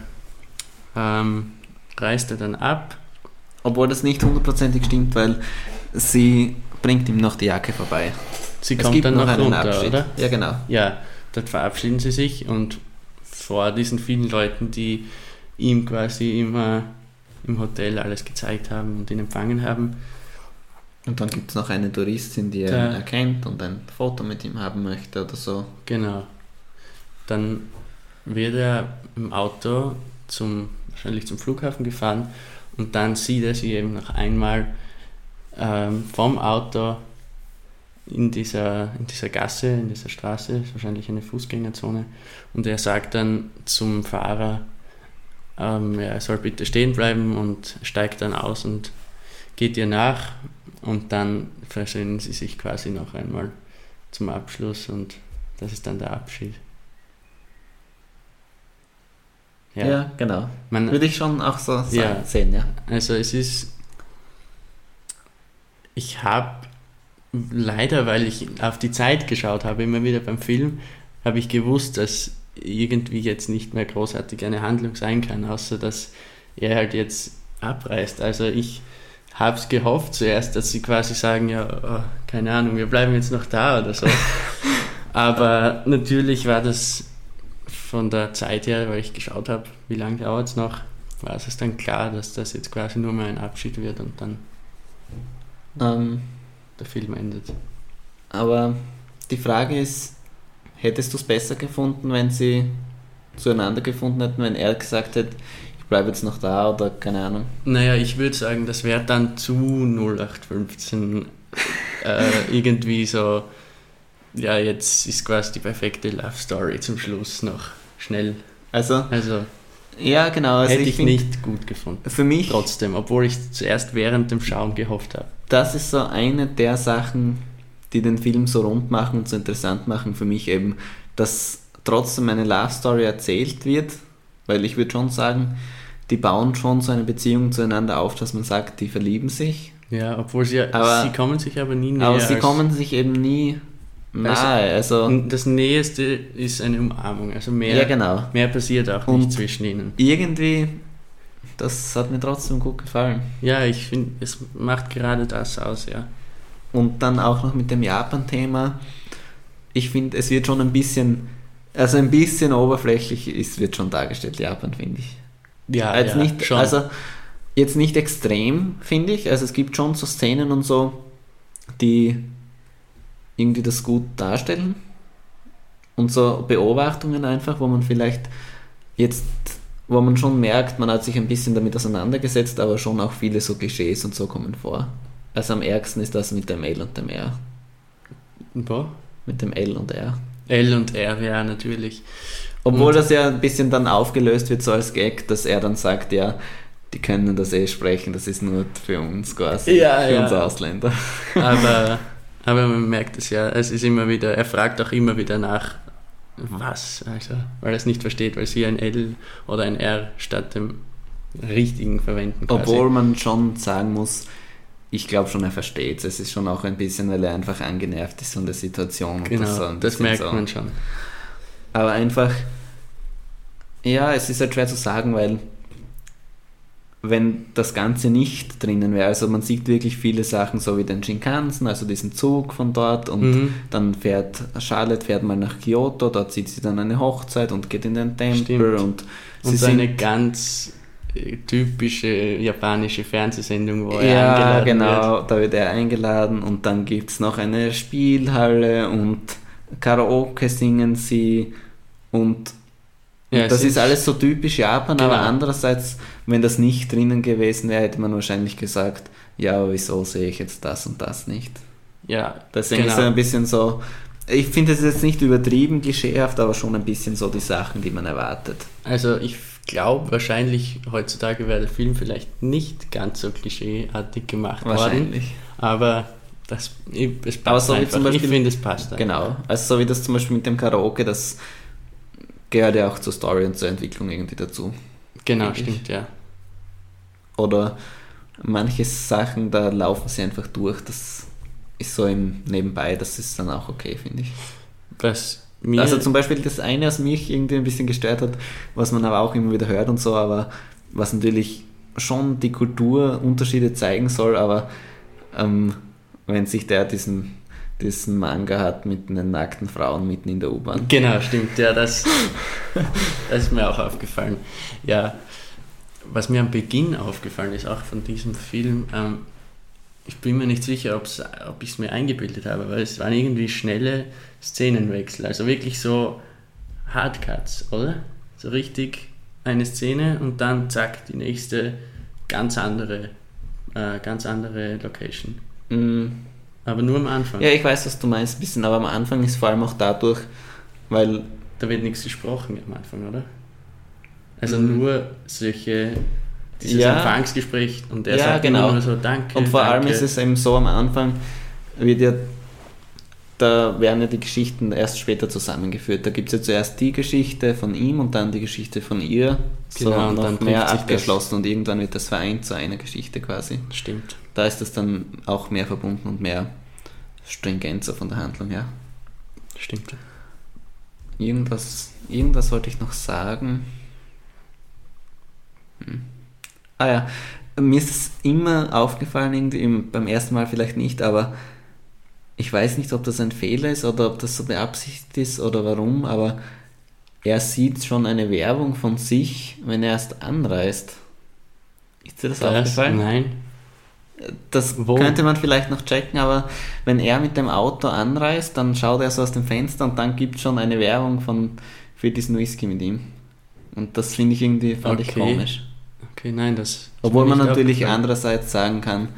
ähm, reist er dann ab. Obwohl das nicht hundertprozentig stimmt, weil sie bringt ihm noch die Jacke vorbei. Sie es kommt gibt dann noch, einen runter, Abschied. oder? Ja, genau. Ja, dort verabschieden sie sich und vor diesen vielen Leuten, die ihm quasi immer im Hotel alles gezeigt haben und ihn empfangen haben, Und dann gibt es noch eine Touristin, die er Da- erkennt und ein Foto mit ihm haben möchte oder so. Genau. Dann wird er im Auto zum, wahrscheinlich zum Flughafen gefahren Und dann sieht er sie eben noch einmal ähm, vom Auto in dieser, in dieser Gasse, in dieser Straße, ist wahrscheinlich eine Fußgängerzone. Und er sagt dann zum Fahrer, ähm, er soll bitte stehen bleiben und steigt dann aus und geht ihr nach. Und dann versöhnen sie sich quasi noch einmal zum Abschluss und das ist dann der Abschied. Ja, ja genau. Man, Würde ich schon auch so Ja. sehen, ja. Also es ist, ich habe leider, weil ich auf die Zeit geschaut habe, immer wieder beim Film, habe ich gewusst, dass irgendwie jetzt nicht mehr großartig eine Handlung sein kann, außer dass er halt jetzt abreißt. Also ich habe es gehofft zuerst, dass sie quasi sagen, ja, oh, keine Ahnung, wir bleiben jetzt noch da oder so. Aber natürlich war das von der Zeit her, weil ich geschaut habe, wie lange dauert es noch, war es dann klar, dass das jetzt quasi nur mal ein Abschied wird und dann Ähm, der Film endet. aber die Frage ist, hättest du es besser gefunden, wenn sie zueinander gefunden hätten, wenn er gesagt hätte, ich bleibe jetzt noch da oder keine Ahnung. Naja, ich würde sagen, das wäre dann zu 0815 äh, irgendwie so, ja, jetzt ist quasi die perfekte Love Story zum Schluss noch schnell. Also, Also, ja genau, also hätte ich, ich, find, nicht gut gefunden. Für mich, Trotzdem, obwohl ich zuerst während dem Schauen gehofft habe. das ist so eine der Sachen, die den Film so rund machen und so interessant machen für mich eben, dass trotzdem eine Love Story erzählt wird, weil ich würde schon sagen, die bauen schon so eine Beziehung zueinander auf, dass man sagt, die verlieben sich, Ja, obwohl sie, Aber- sie kommen sich aber nie näher. aber sie kommen sich eben nie nahe. Also, Und das Näheste ist eine Umarmung. Also mehr, ja genau. mehr passiert auch Und- nicht zwischen ihnen. Irgendwie, das hat mir trotzdem gut gefallen. Ja, ich finde, es macht gerade das aus, ja. Und dann auch noch mit dem Japan-Thema. Ich finde, es wird schon ein bisschen, also ein bisschen oberflächlich ist, wird schon dargestellt, Japan, finde ich. Ja, Als ja, nicht, schon. Also jetzt nicht extrem, finde ich. Also es gibt schon so Szenen und so, die irgendwie das gut darstellen. Und so Beobachtungen einfach, wo man vielleicht jetzt, wo man schon merkt, man hat sich ein bisschen damit auseinandergesetzt, aber schon auch viele so Klischees und so kommen vor. Also am ärgsten ist das mit dem L und dem R. Wo? Mit dem L und R. L und R, ja, natürlich. Obwohl Und- das ja ein bisschen dann aufgelöst wird, so als Gag, dass er dann sagt, ja, die können das eh sprechen, das ist nur für uns quasi, Ja, für ja. uns Ausländer. Aber, aber man merkt es ja, es ist immer wieder, er fragt auch immer wieder nach, was, also, weil er es nicht versteht, weil sie ein L oder ein R statt dem richtigen verwenden. Quasi. Obwohl man schon sagen muss, ich glaube schon, er versteht es. Es ist schon auch ein bisschen, weil er einfach angenervt ist von der Situation. Genau, so das bisschen merkt so. man schon. Aber einfach, ja, es ist halt schwer zu sagen, weil wenn das Ganze nicht drinnen wäre, also man sieht wirklich viele Sachen, so wie den Shinkansen, also diesen Zug von dort und Mhm. dann fährt Charlotte fährt mal nach Kyoto, dort sieht sie dann eine Hochzeit und geht in den Tempel Stimmt. und sie Und so sind eine ganz typische japanische Fernsehsendung, wo er ja, eingeladen genau, da wird er eingeladen und dann gibt es noch eine Spielhalle und Karaoke singen sie und, und Ja, das ist alles so typisch Japan, aber Genau. andererseits, wenn das nicht drinnen gewesen wäre, hätte man wahrscheinlich gesagt, ja, aber wieso sehe ich jetzt das und das nicht? wird. Ja, Deswegen genau. ist es ein bisschen so, ich finde es jetzt nicht übertrieben klischeehaft, aber schon ein bisschen so die Sachen, die man erwartet. Also ich glaube, wahrscheinlich heutzutage wäre der Film vielleicht nicht ganz so klischeeartig gemacht worden. Wahrscheinlich. Aber das, ich, es passt Aber so wie einfach. zum Beispiel- ich finde, es passt. einfach. Genau, also so wie das zum Beispiel mit dem Karaoke, das gehört ja auch zur Story und zur Entwicklung irgendwie dazu. Genau, Denke ich. stimmt, ja. Oder manche Sachen, da laufen sie einfach durch, das ist so im Nebenbei, das ist dann auch okay, finde ich. Was mir, Also zum Beispiel das eine, was mich irgendwie ein bisschen gestört hat, was man aber auch immer wieder hört und so, aber was natürlich schon die Kulturunterschiede zeigen soll, aber ähm, wenn sich der diesen, diesen Manga hat mit den nackten Frauen mitten in der U-Bahn. Genau, stimmt, ja, das, das ist mir auch aufgefallen. Ja, was mir am Beginn aufgefallen ist, auch von diesem Film, ähm, ich bin mir nicht sicher, ob ich es mir eingebildet habe, weil es waren irgendwie schnelle Szenenwechsel, also wirklich so Hardcuts, oder? So richtig eine Szene und dann zack, die nächste ganz andere, äh, ganz andere Location. Mm, Aber nur am Anfang. Ja, ich weiß, was du meinst, ein bisschen, aber am Anfang ist vor allem auch dadurch, weil Da wird nichts gesprochen am Anfang, oder? Also Mhm. nur solche, dieses Ja. Empfangsgespräch und er Ja, sagt genau. immer nur so Danke. Und vor danke. allem ist es eben so am Anfang, wird ja, da werden ja die Geschichten erst später zusammengeführt. Da gibt es ja zuerst die Geschichte von ihm und dann die Geschichte von ihr. So Genau, und noch dann mehr abgeschlossen und irgendwann wird das vereint zu einer Geschichte quasi. Stimmt. Da ist das dann auch mehr verbunden und mehr stringenter von der Handlung her. Stimmt. Irgendwas, irgendwas wollte ich noch sagen. Ah ja, mir ist es immer aufgefallen, irgendwie im, beim ersten Mal vielleicht nicht, aber ich weiß nicht, ob das ein Fehler ist oder ob das so beabsichtigt ist oder warum, aber er sieht schon eine Werbung von sich, wenn er erst anreist. Ist dir das, aufgefallen? Nein. Das Wo? könnte man vielleicht noch checken, aber wenn er mit dem Auto anreist, dann schaut er so aus dem Fenster und dann gibt es schon eine Werbung von, für diesen Whisky mit ihm. Und das finde ich irgendwie, fand ich Okay. komisch. Okay, nein, das. Obwohl man natürlich andererseits sagen kann,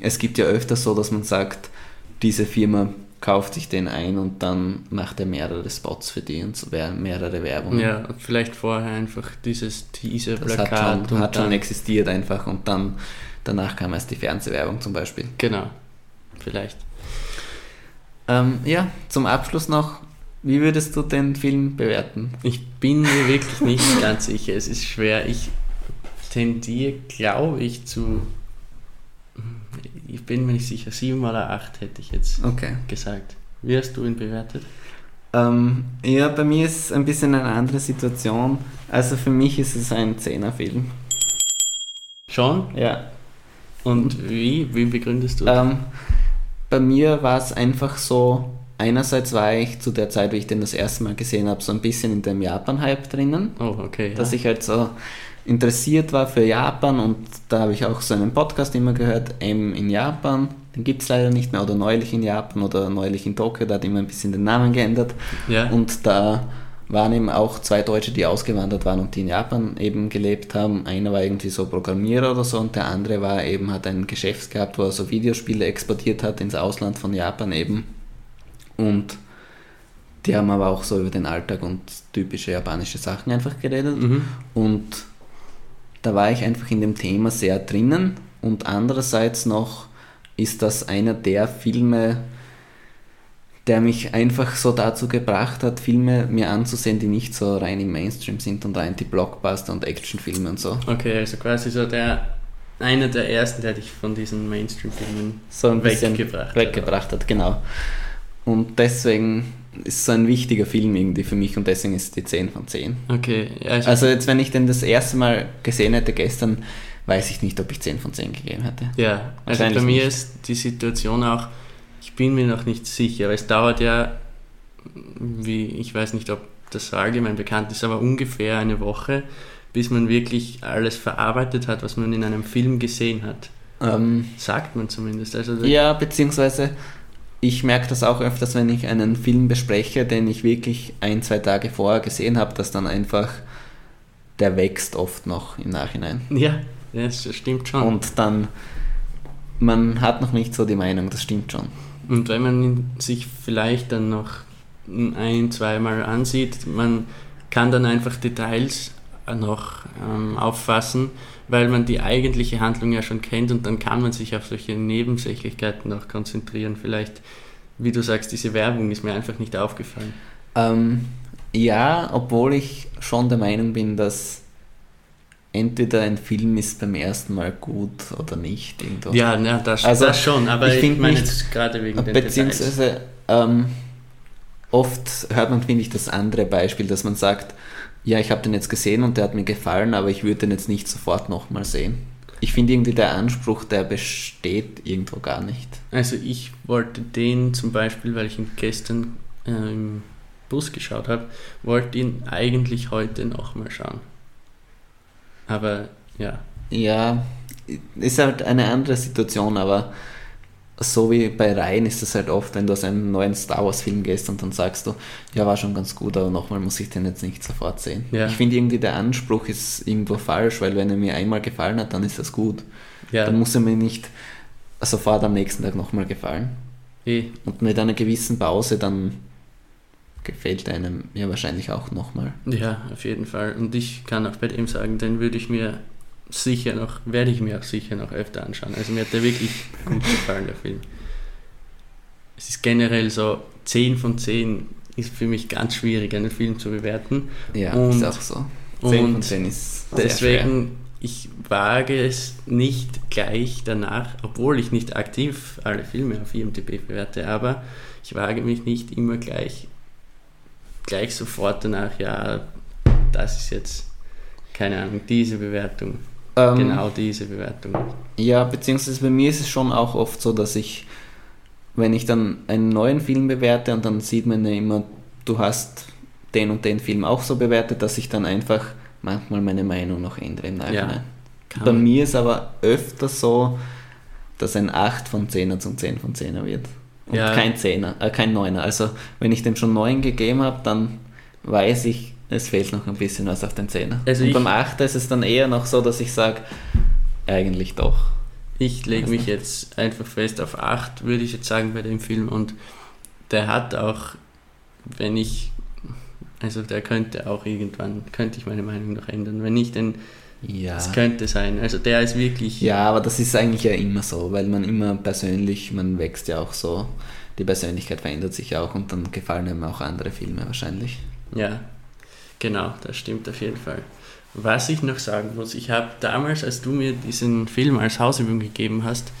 es gibt ja öfters so, dass man sagt, diese Firma kauft sich den ein und dann macht er mehrere Spots für die und mehrere Werbungen. Ja, und vielleicht vorher einfach dieses das hat Teaser-Plakat schon, hat schon existiert einfach und dann danach kam erst die Fernsehwerbung zum Beispiel. Genau, vielleicht. Ähm, ja, zum Abschluss noch, wie würdest du den Film bewerten? Ich bin mir wirklich nicht ganz sicher. Es ist schwer. Ich tendiere, glaube ich, zu. Ich bin mir nicht sicher. Sieben oder acht hätte ich jetzt Okay. gesagt. Wie hast du ihn bewertet? Ähm, ja, bei mir ist es ein bisschen eine andere Situation. Also für mich ist es ein Zehner-Film. Schon? Ja. Und wie? Wie begründest du? Ähm, bei mir war es einfach so, einerseits war ich zu der Zeit, wie ich den das erste Mal gesehen habe, so ein bisschen in dem Japan-Hype drinnen. oh, okay. Ja. dass ich halt so interessiert war für Japan und da habe ich auch so einen Podcast immer gehört, M in Japan. Den gibt es leider nicht mehr oder neulich in Japan oder neulich in Tokio, da hat immer ein bisschen den Namen geändert. ja. Und da waren eben auch zwei Deutsche, die ausgewandert waren und die in Japan eben gelebt haben. Einer war irgendwie so Programmierer oder so und der andere war eben, hat ein Geschäft gehabt, wo er so Videospiele exportiert hat ins Ausland von Japan eben. Und die haben aber auch so über den Alltag und typische japanische Sachen einfach geredet. mhm. Und da war ich einfach in dem Thema sehr drinnen. Und andererseits noch ist das einer der Filme, der mich einfach so dazu gebracht hat, Filme mir anzusehen, die nicht so rein im Mainstream sind und rein die Blockbuster und Actionfilme und so. Okay, also quasi so der einer der ersten, der dich von diesen Mainstream-Filmen So ein bisschen Weggebracht hat. weggebracht hat, genau. Und deswegen ist es so ein wichtiger Film irgendwie für mich und deswegen ist es die 10 von 10. Okay, ja, also, jetzt, wenn ich den das erste Mal gesehen hätte gestern, weiß ich nicht, ob ich 10 von 10 gegeben hätte. ja, also bei mir nicht. ist die Situation auch, ich bin mir noch nicht sicher, weil es dauert ja, wie ich weiß nicht, ob das allgemein bekannt ist, aber ungefähr eine Woche, bis man wirklich alles verarbeitet hat, was man in einem Film gesehen hat. Ähm, Sagt man zumindest. Also ja, beziehungsweise ich merke das auch öfters, wenn ich einen Film bespreche, den ich wirklich ein, zwei Tage vorher gesehen habe, dass dann einfach der wächst oft noch im Nachhinein. ja, das stimmt schon. Und dann, man hat noch nicht so die Meinung, das stimmt schon. Und wenn man sich vielleicht dann noch ein, zweimal ansieht, man kann dann einfach Details noch ähm, auffassen, weil man die eigentliche Handlung ja schon kennt und dann kann man sich auf solche Nebensächlichkeiten noch konzentrieren. Vielleicht, wie du sagst, diese Werbung ist mir einfach nicht aufgefallen. Ähm, ja, obwohl ich schon der Meinung bin, dass entweder ein Film ist beim ersten Mal gut oder nicht. Irgendwo. Ja, ja das, Also, das schon, aber ich ich, find meine nicht- gerade wegen den. Beziehungsweise ähm, oft hört man, finde ich, das andere Beispiel, dass man sagt, ja, ich habe den jetzt gesehen und der hat mir gefallen, aber ich würde den jetzt nicht sofort nochmal sehen. Ich finde irgendwie der Anspruch, der besteht irgendwo gar nicht. Also ich wollte den zum Beispiel, weil ich ihn gestern äh, im Bus geschaut habe, wollte ihn eigentlich heute nochmal schauen. Aber ja, Ja, ist halt eine andere Situation, aber so wie bei Reihen ist es halt oft, wenn du aus einem neuen Star Wars Film gehst und dann sagst du, ja, war schon ganz gut, aber nochmal muss ich den jetzt nicht sofort sehen. Ja. Ich finde irgendwie der Anspruch ist irgendwo falsch, weil wenn er mir einmal gefallen hat, dann ist das gut. Ja, Dann muss er mir nicht sofort am nächsten Tag nochmal gefallen. eh. Und mit einer gewissen Pause dann gefällt einem ja wahrscheinlich auch nochmal. Ja, auf jeden Fall. Und ich kann auch bei dem sagen, den würde ich mir sicher noch, werde ich mir auch sicher noch öfter anschauen. Also mir hat der wirklich gut gefallen, der Film. Es ist generell so, 10 von 10 ist für mich ganz schwierig, einen Film zu bewerten. Ja, Und- ist auch so. 10 von Und 10 ist deswegen, ich wage es nicht gleich danach, obwohl ich nicht aktiv alle Filme auf IMDb bewerte, aber ich wage mich nicht immer gleich, gleich sofort danach, ja, das ist jetzt, keine Ahnung, diese Bewertung, Ähm, genau diese Bewertung. Ja, beziehungsweise bei mir ist es schon auch oft so, dass ich, wenn ich dann einen neuen Film bewerte und dann sieht man ja immer, du hast den und den Film auch so bewertet, dass ich dann einfach manchmal meine Meinung noch ändere im Nachhinein. Kann Bei mir ist aber öfter so, dass ein 8 von 10er zum 10 von 10er wird. Und Ja. kein 10er, äh, kein 9er. Also wenn ich dem schon 9 gegeben habe, dann weiß ich, es fehlt noch ein bisschen was auf den 10er. Also Und beim 8er ist es dann eher noch so, dass ich sage, eigentlich doch. Ich lege Weiß mich jetzt einfach fest auf 8, würde ich jetzt sagen, bei dem Film. Und der hat auch, wenn ich, also der könnte auch irgendwann, könnte ich meine Meinung noch ändern. Wenn nicht, dann Ja. es könnte sein. Also der ist wirklich, Ja, aber das ist eigentlich ja immer so, weil man immer persönlich, man wächst ja auch so, die Persönlichkeit verändert sich auch und dann gefallen einem auch andere Filme wahrscheinlich. ja, genau, das stimmt auf jeden Fall. Was ich noch sagen muss, ich habe damals, als du mir diesen Film als Hausübung gegeben hast,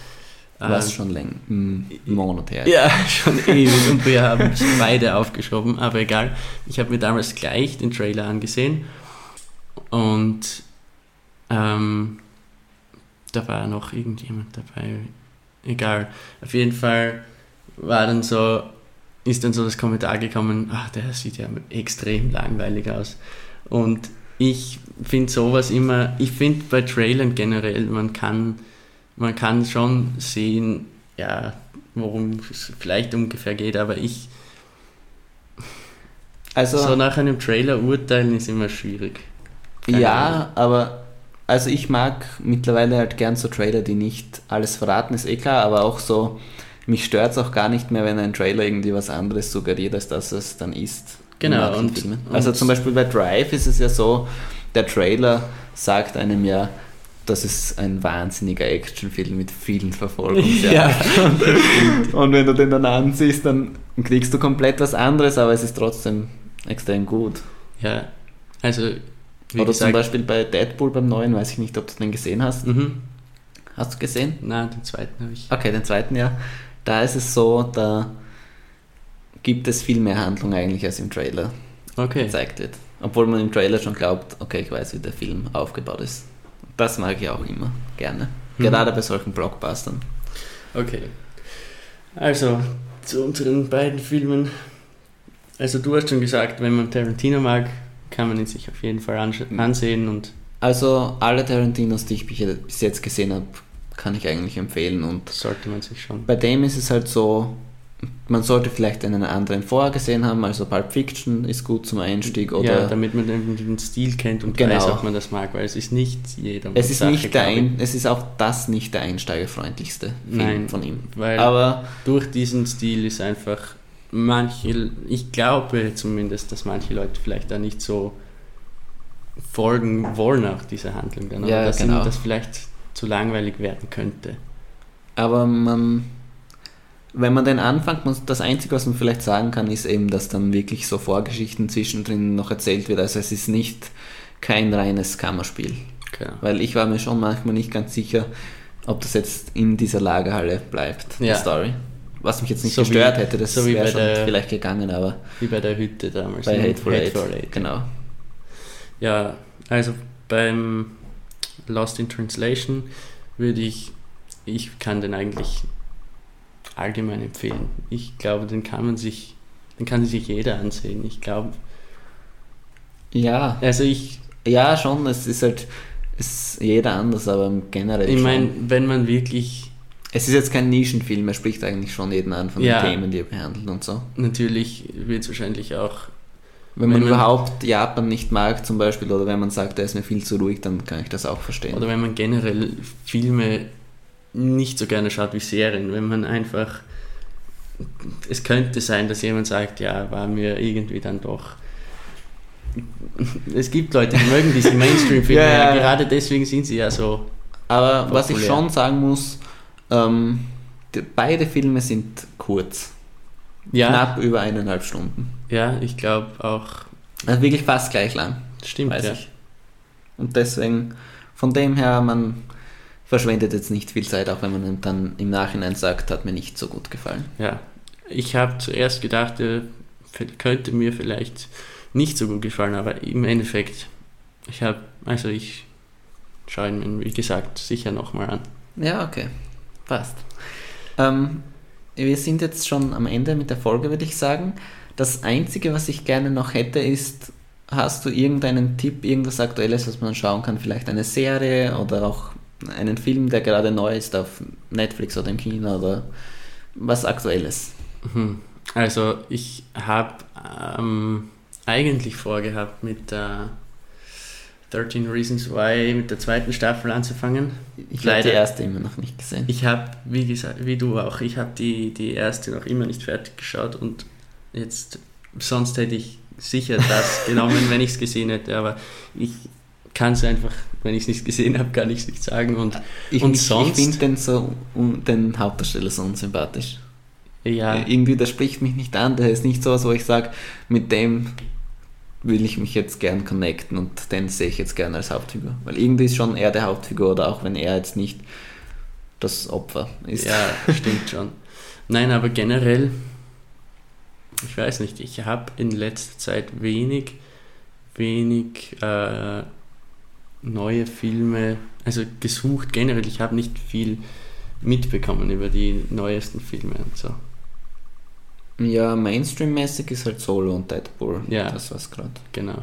Was ähm, schon länger, einen Monat her. Ja, schon ewig und wir haben es beide aufgeschoben, aber egal. Ich habe mir damals gleich den Trailer angesehen und ähm, da war noch irgendjemand dabei. Egal. Auf jeden Fall war dann so, ist dann so das Kommentar gekommen, ach, der sieht ja extrem langweilig aus. Und ich finde sowas immer, ich finde bei Trailern generell, man kann, man kann schon sehen, ja, worum es vielleicht ungefähr geht, aber ich, Also, so nach einem Trailer urteilen ist immer schwierig. Keine Ahnung. ja, aber also ich mag mittlerweile halt gern so Trailer, die nicht alles verraten, ist eh klar, aber auch so, mich stört es auch gar nicht mehr, wenn ein Trailer irgendwie was anderes suggeriert, als dass es dann ist. Genau, und- und- also zum Beispiel bei Drive ist es ja so, der Trailer sagt einem ja, das ist ein wahnsinniger Actionfilm mit vielen Verfolgungsjagden. und, und wenn du den dann ansiehst, dann kriegst du komplett was anderes, aber es ist trotzdem extrem gut. Ja, also, Oder zum gesagt, Beispiel bei Deadpool beim neuen, weiß ich nicht, ob du den gesehen hast. mhm. Hast du gesehen? na, den zweiten habe ich. Okay, den zweiten ja. Da ist es so, da gibt es viel mehr Handlung eigentlich, als im Trailer Okay. gezeigt wird. Obwohl man im Trailer schon glaubt, okay, ich weiß, wie der Film aufgebaut ist. Das mag ich auch immer gerne. Mhm. Gerade bei solchen Blockbustern. Okay. Also, zu unseren beiden Filmen. Also, du hast schon gesagt, wenn man Tarantino mag, kann man ihn sich auf jeden Fall Mhm. ansehen und Also alle Tarantinos, die ich bis jetzt gesehen habe, kann ich eigentlich empfehlen. Und sollte man sich schon. bei dem ist es halt so, man sollte vielleicht einen anderen vorher gesehen haben, also Pulp Fiction ist gut zum Einstieg oder ja, damit man den, Stil kennt und Genau. weiß, ob man das mag, weil es ist nicht jeder. es ist nicht der ein, es ist auch das nicht der einsteigerfreundlichste Film Nein, von ihm. Weil Aber durch diesen Stil ist einfach manche, ich glaube zumindest, dass manche Leute vielleicht da nicht so folgen wollen auch dieser Handlung dann, Ja, dass genau. ihnen das vielleicht zu langweilig werden könnte. Aber man, wenn man den anfängt, das Einzige, was man vielleicht sagen kann, ist eben, dass dann wirklich so Vorgeschichten zwischendrin noch erzählt wird. Also es ist nicht kein reines Kammerspiel. Genau. Weil ich war mir schon manchmal nicht ganz sicher, ob das jetzt in dieser Lagerhalle bleibt, Ja. die Story. Was mich jetzt nicht So wie- gestört hätte, das so wie wäre schon der- vielleicht gegangen, aber Wie bei der Hütte damals. bei ne? Hateful Eight, Eight. genau. Ja, also beim Lost in Translation würde ich, ich kann den eigentlich allgemein empfehlen. Ich glaube, den kann man sich, den kann sich jeder ansehen. Ich glaube, Ja, also ich, ja schon, es ist halt, es ist jeder anders, aber generell ich meine, wenn man wirklich Es ist jetzt kein Nischenfilm, er spricht eigentlich schon jeden an von Ja. den Themen, die er behandelt und so. Natürlich wird es wahrscheinlich auch Wenn man Wenn man- überhaupt Japan nicht mag zum Beispiel oder wenn man sagt, er ist mir viel zu ruhig, dann kann ich das auch verstehen. Oder wenn man generell Filme nicht so gerne schaut wie Serien, wenn man einfach. Es könnte sein, dass jemand sagt, ja, war mir irgendwie dann doch. Es gibt Leute, die mögen diese Mainstream-Filme, Ja, ja, gerade deswegen sind sie ja so. Aber was ich Populär. schon sagen muss, ähm, die, beide Filme sind kurz. Ja, Knapp über eineinhalb Stunden. Ja ich glaube auch. Also wirklich fast gleich lang, Stimmt, weiß ja. ich. Und deswegen, von dem her, man verschwendet jetzt nicht viel Zeit, auch wenn man dann im Nachhinein sagt, hat mir nicht so gut gefallen. ja. Ich habe zuerst gedacht, er könnte mir vielleicht nicht so gut gefallen, aber im Endeffekt, ich habe, also ich schaue ihn mir, wie gesagt, sicher nochmal an. Ja, okay. Passt. Ähm, wir sind jetzt schon am Ende mit der Folge, würde ich sagen. Das Einzige, was ich gerne noch hätte, ist, hast du irgendeinen Tipp, irgendwas Aktuelles, was man schauen kann? Vielleicht eine Serie oder auch einen Film, der gerade neu ist auf Netflix oder im Kino oder was Aktuelles? Mhm. Also ich habe ähm, eigentlich vorgehabt, mit der 13 Reasons Why, mit der zweiten Staffel anzufangen. Ich habe die erste immer noch nicht gesehen. Ich habe, wie gesagt, wie du auch, ich habe die, die erste noch immer nicht fertig geschaut und jetzt, sonst hätte ich sicher das genommen, wenn ich es gesehen hätte, aber ich kann es einfach, wenn ich es nicht gesehen habe, kann ich es nicht sagen und ich und sonst? ich finde den, so, den Hauptdarsteller so unsympathisch. ja, Irgendwie, der spricht mich nicht an, der ist nicht sowas, wo ich sage, mit dem will ich mich jetzt gern connecten und den sehe ich jetzt gern als Hauptfigur. Weil irgendwie ist schon er der Hauptfigur oder auch wenn er jetzt nicht das Opfer ist. Ja, stimmt schon. Nein, aber generell, ich weiß nicht, ich habe in letzter Zeit wenig, wenig äh, neue Filme, also gesucht generell. Ich habe nicht viel mitbekommen über die neuesten Filme und so. Ja, Mainstream-mäßig ist halt Solo und Deadpool. Ja. Das war's gerade. Genau.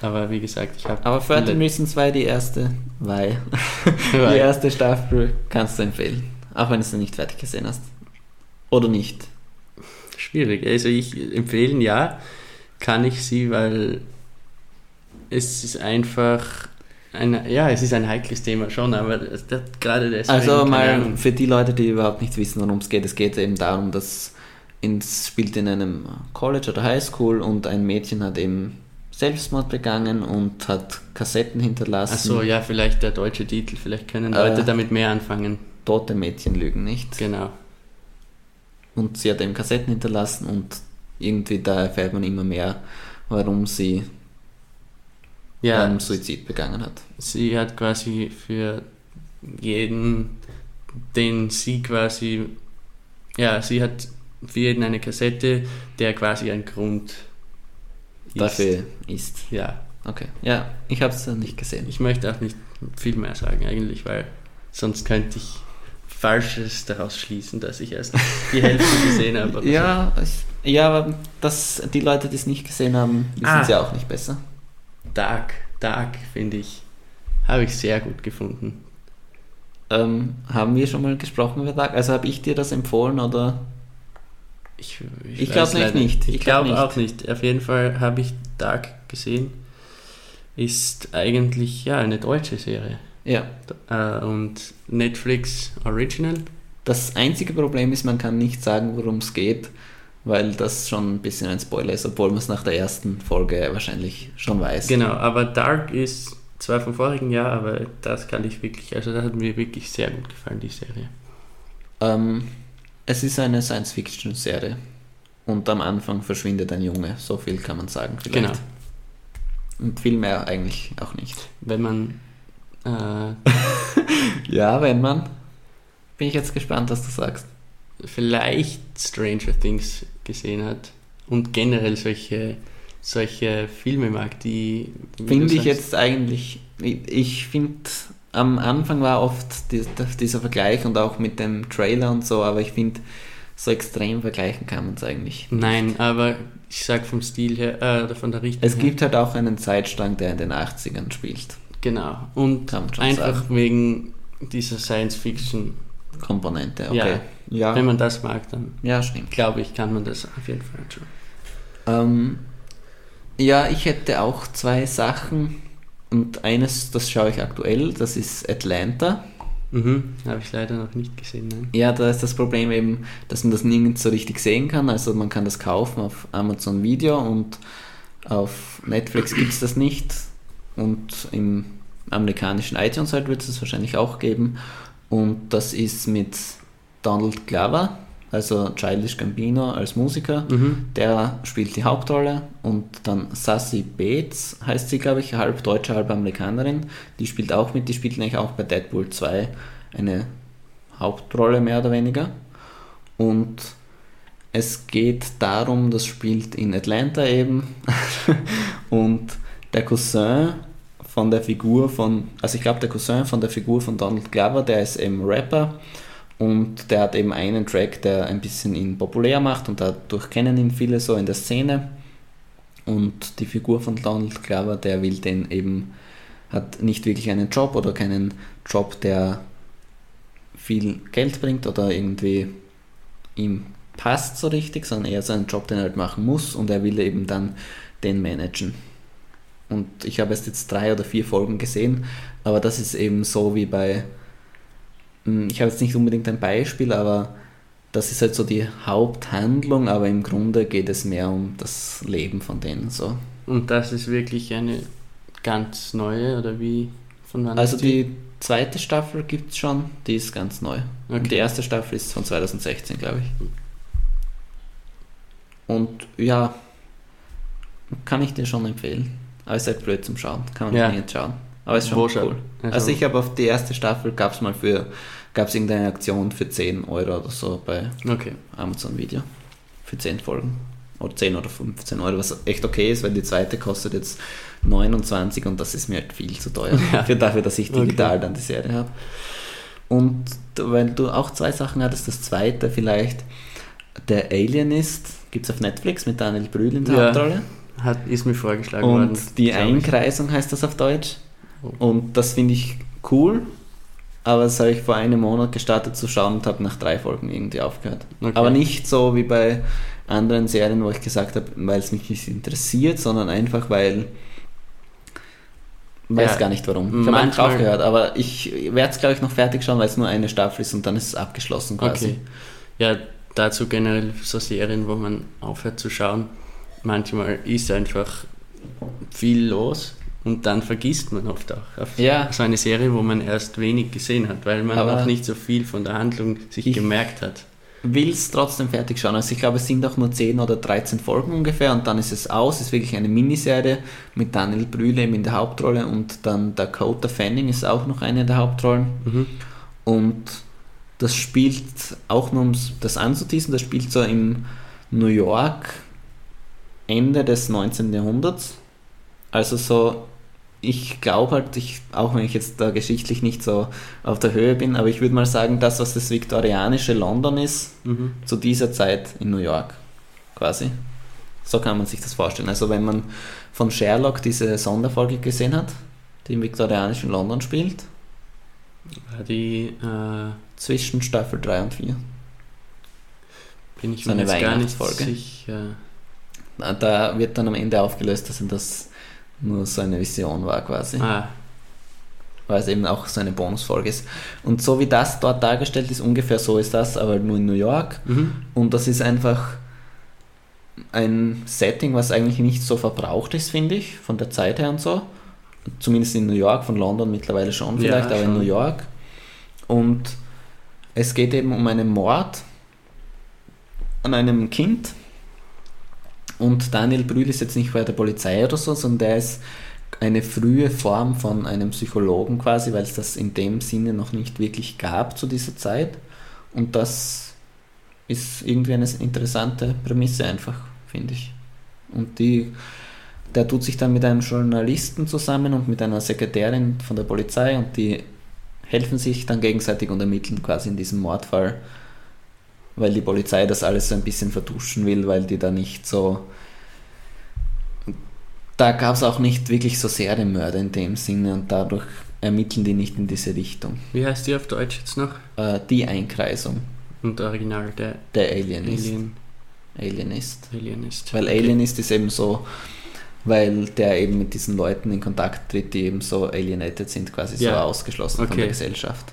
Aber wie gesagt, ich habe. Aber 13 Reasons 2, die erste, weil die erste Staffel kannst du empfehlen. Auch wenn du sie nicht fertig gesehen hast. Oder nicht. Schwierig. Also ich empfehlen ja, kann ich sie, weil es ist einfach ein, ja, es ist ein heikles Thema schon, aber das, das, gerade deswegen. Also mal für die Leute, die überhaupt nicht wissen, worum es geht, es geht eben darum, dass es spielt in einem College oder Highschool und ein Mädchen hat eben Selbstmord begangen und hat Kassetten hinterlassen. Achso, ja, vielleicht der deutsche Titel, vielleicht können Äh. Leute damit mehr anfangen. Tote Mädchen lügen nicht. Genau. Und sie hat eben Kassetten hinterlassen und irgendwie da erfährt man immer mehr, warum sie Ja, ähm, Suizid begangen hat. sie hat quasi für jeden, den sie quasi, ja, sie hat für jeden eine Kassette, der quasi ein Grund ist. Dafür ist. Ja, Okay. Ja, ich habe es nicht gesehen. ich möchte auch nicht viel mehr sagen eigentlich, weil sonst könnte ich Falsches daraus schließen, dass ich erst die Hälfte gesehen habe. Ja, ich, ja, aber das, die Leute, die es nicht gesehen haben, wissen Ah. es ja auch nicht besser. Dark, Dark finde ich, habe ich sehr gut gefunden. Ähm, haben wir schon mal gesprochen über Dark? Also habe ich dir das empfohlen oder? Ich, Ich weiß glaub leider nicht. Ich, Ich glaub glaube nicht. auch nicht. Auf jeden Fall habe ich Dark gesehen. Ist eigentlich ja eine deutsche Serie. Ja. Äh, und Netflix Original. Das einzige Problem ist, man kann nicht sagen, worum es geht, weil das schon ein bisschen ein Spoiler ist, obwohl man es nach der ersten Folge wahrscheinlich schon weiß. Genau, aber Dark ist zwar vom vorigen Jahr, aber das kann ich wirklich, also das hat mir wirklich sehr gut gefallen, die Serie. Ähm, es ist eine Science-Fiction-Serie und am Anfang verschwindet ein Junge, so viel kann man sagen vielleicht. Genau. Und viel mehr eigentlich auch nicht. Wenn man äh, Ja, wenn man. Bin ich jetzt gespannt, was du sagst. vielleicht Stranger Things gesehen hat und generell solche, solche Filme mag, die... Finde ich jetzt eigentlich, ich, ich finde, am Anfang war oft die, dieser Vergleich und auch mit dem Trailer und so, aber ich finde, so extrem vergleichen kann man es eigentlich. Nein, aber ich sag vom Stil her, äh, oder von der Richtung Es her. gibt halt auch einen Zeitstrang, der in den 80ern spielt. Genau. Und Kann man schon einfach sagen. wegen dieser Science-Fiction Komponente, okay. Ja. Ja, Wenn man das mag, dann ja stimmt. glaube ich, kann man das auf jeden Fall anschauen. Ähm, ja, ich hätte auch zwei Sachen und eines, das schaue ich aktuell, das ist Atlanta. Mhm. Habe ich leider noch nicht gesehen, nein. Ja, da ist das Problem eben, dass man das nirgends so richtig sehen kann. Also man kann das kaufen auf Amazon Video und auf Netflix gibt es das nicht. Und im amerikanischen iTunes halt wird es wahrscheinlich auch geben. Und das ist mit Donald Glover, also Childish Gambino als Musiker. Mhm. Der spielt die Hauptrolle und dann Sassy Bates heißt sie, glaube ich, halb Deutsche, halb Amerikanerin. Die spielt auch mit, die spielt nämlich auch bei Deadpool 2 eine Hauptrolle mehr oder weniger. Und es geht darum, das spielt in Atlanta eben und der Cousin von der Figur von, also ich glaube der Cousin von der Figur von Donald Glover, der ist eben Rapper und der hat eben einen Track, der ein bisschen ihn populär macht und dadurch kennen ihn viele so in der Szene. Und die Figur von Donald Glover, der will den eben, hat nicht wirklich einen Job oder keinen Job, der viel Geld bringt oder irgendwie ihm passt so richtig, sondern eher so einen Job, den er halt machen muss und er will eben dann den managen. Und ich habe erst jetzt drei oder vier Folgen gesehen, aber das ist eben so wie bei hm, ich habe jetzt nicht unbedingt ein Beispiel, aber das ist halt so die Haupthandlung, aber im Grunde geht es mehr um das Leben von denen so. Und das ist wirklich eine ganz neue, oder wie? Von wann Also die zweite Staffel gibt es schon, die ist ganz neu. Und Okay. die erste Staffel ist von 2016, glaube ich. Und ja, kann ich dir schon empfehlen. Aber ist halt blöd zum Schauen, kann man Ja. nicht schauen. Aber ist schon Wo cool. Also, also- ich habe auf die erste Staffel, gab es mal für, gab es irgendeine Aktion für 10 Euro oder so bei Okay. Amazon Video. Für 10 Folgen. Oder 10 oder 15 Euro, was echt okay ist, weil die zweite kostet jetzt 29 und das ist mir halt viel zu teuer. Ja. Für dafür, dass ich digital Okay. dann die Serie habe. Und weil du auch zwei Sachen hattest, das zweite vielleicht, der Alienist, gibt es auf Netflix mit Daniel Brühl in der Ja. Hauptrolle. Hat, ist mir vorgeschlagen worden. Und die ich. Einkreisung heißt das auf Deutsch. Oh. Und das finde ich cool. Aber das habe ich vor einem Monat gestartet zu schauen und habe nach drei Folgen irgendwie aufgehört. Okay. Aber nicht so wie bei anderen Serien, wo ich gesagt habe, weil es mich nicht interessiert, sondern einfach weil. Weiß Ja, gar nicht warum. Ich habe einfach manchmal- aufgehört, aber ich werde es, glaube ich, noch fertig schauen, weil es nur eine Staffel ist und dann ist es abgeschlossen quasi. Okay. Ja, dazu generell so Serien, wo man aufhört zu schauen. Manchmal ist einfach viel los und dann vergisst man oft auch. Auf Ja. So eine Serie, wo man erst wenig gesehen hat, weil man Aber auch nicht so viel von der Handlung sich ich- gemerkt hat. will es trotzdem fertig schauen. Also ich glaube, es sind auch nur 10 oder 13 Folgen ungefähr und dann ist es aus. Es ist wirklich eine Miniserie mit Daniel Brühle eben in der Hauptrolle und dann Dakota Fanning ist auch noch eine der Hauptrollen. Mhm. Und das spielt auch nur um das anzuteasen, das spielt so im New York Ende des 19. Jahrhunderts. Also so, ich glaube halt, ich, auch wenn ich jetzt da geschichtlich nicht so auf der Höhe bin, aber ich würde mal sagen, das, was das viktorianische London ist, Mhm. zu dieser Zeit in New York quasi. So kann man sich das vorstellen. Also wenn man von Sherlock diese Sonderfolge gesehen hat, die im viktorianischen London spielt, War die, äh, zwischen Staffel 3 und 4. bin ich So mir eine jetzt gar nicht sicher. Da wird dann am Ende aufgelöst, dass das nur so eine Vision war quasi. Ah, Weil es eben auch so eine Bonusfolge ist. Und so wie das dort dargestellt ist, ungefähr so ist das, aber nur in New York. mhm. Und das ist einfach ein Setting, was eigentlich nicht so verbraucht ist, finde ich, von der Zeit her und so. Zumindest in New York, von London mittlerweile schon Ja, vielleicht, aber in schon. New York. Und es geht eben um einen Mord an einem Kind. Und Daniel Brühl ist jetzt nicht bei der Polizei oder so, sondern der ist eine frühe Form von einem Psychologen quasi, weil es das in dem Sinne noch nicht wirklich gab zu dieser Zeit. Und das ist irgendwie eine interessante Prämisse einfach, finde ich. Und die, der tut sich dann mit einem Journalisten zusammen und mit einer Sekretärin von der Polizei und die helfen sich dann gegenseitig und ermitteln quasi in diesem Mordfall, weil die Polizei das alles so ein bisschen vertuschen will, weil die da nicht so... Da gab es auch nicht wirklich so Serienmörder in dem Sinne und dadurch ermitteln die nicht in diese Richtung. Wie heißt die auf Deutsch jetzt noch? Äh, die Einkreisung, Und Original, der der Alienist. Alien, Alienist. Alienist. Weil Okay. Alienist ist eben so, weil der eben mit diesen Leuten in Kontakt tritt, die eben so alienated sind, quasi so Ja. ausgeschlossen von Okay. der Gesellschaft.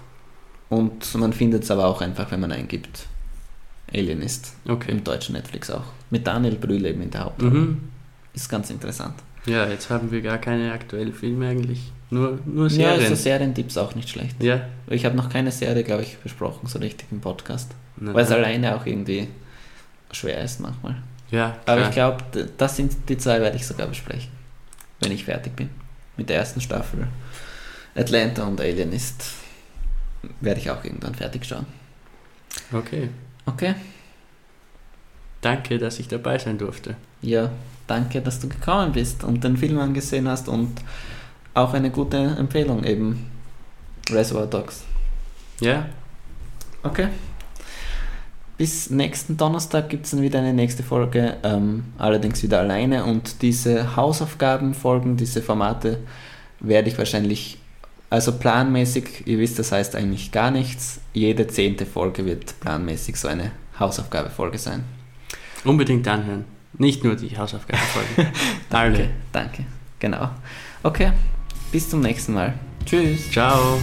Und man findet es aber auch einfach, wenn man eingibt. Alienist. Okay. Im deutschen Netflix auch. Mit Daniel Brühl eben in der Hauptrolle. Mhm. Ist ganz interessant. Ja, jetzt haben wir gar keine aktuellen Filme eigentlich. Nur, nur Ja, Serien. also Serientipps auch nicht schlecht. Ja. Ich habe noch keine Serie, glaube ich, besprochen, so richtig im Podcast. Na Weil es alleine auch irgendwie schwer ist manchmal. Ja, Aber klar. ich glaube, das sind die zwei, werde ich sogar besprechen. Wenn ich fertig bin. Mit der ersten Staffel. Atlanta und Alienist. Werde ich auch irgendwann fertig schauen. Okay. Okay. Danke, dass ich dabei sein durfte. Ja, danke, dass du gekommen bist und den Film angesehen hast und auch eine gute Empfehlung eben. Reservoir Dogs. Ja, Okay. Bis nächsten Donnerstag gibt es dann wieder eine nächste Folge, ähm, allerdings wieder alleine. Und diese Hausaufgabenfolgen, diese Formate werde ich wahrscheinlich, also planmäßig, ihr wisst, das heißt eigentlich gar nichts. Jede zehnte Folge wird planmäßig so eine Hausaufgabefolge sein. unbedingt anhören. Nicht nur die Hausaufgabenfolgen. Alle. Danke, danke. Genau. Okay, bis zum nächsten Mal. Tschüss. Ciao.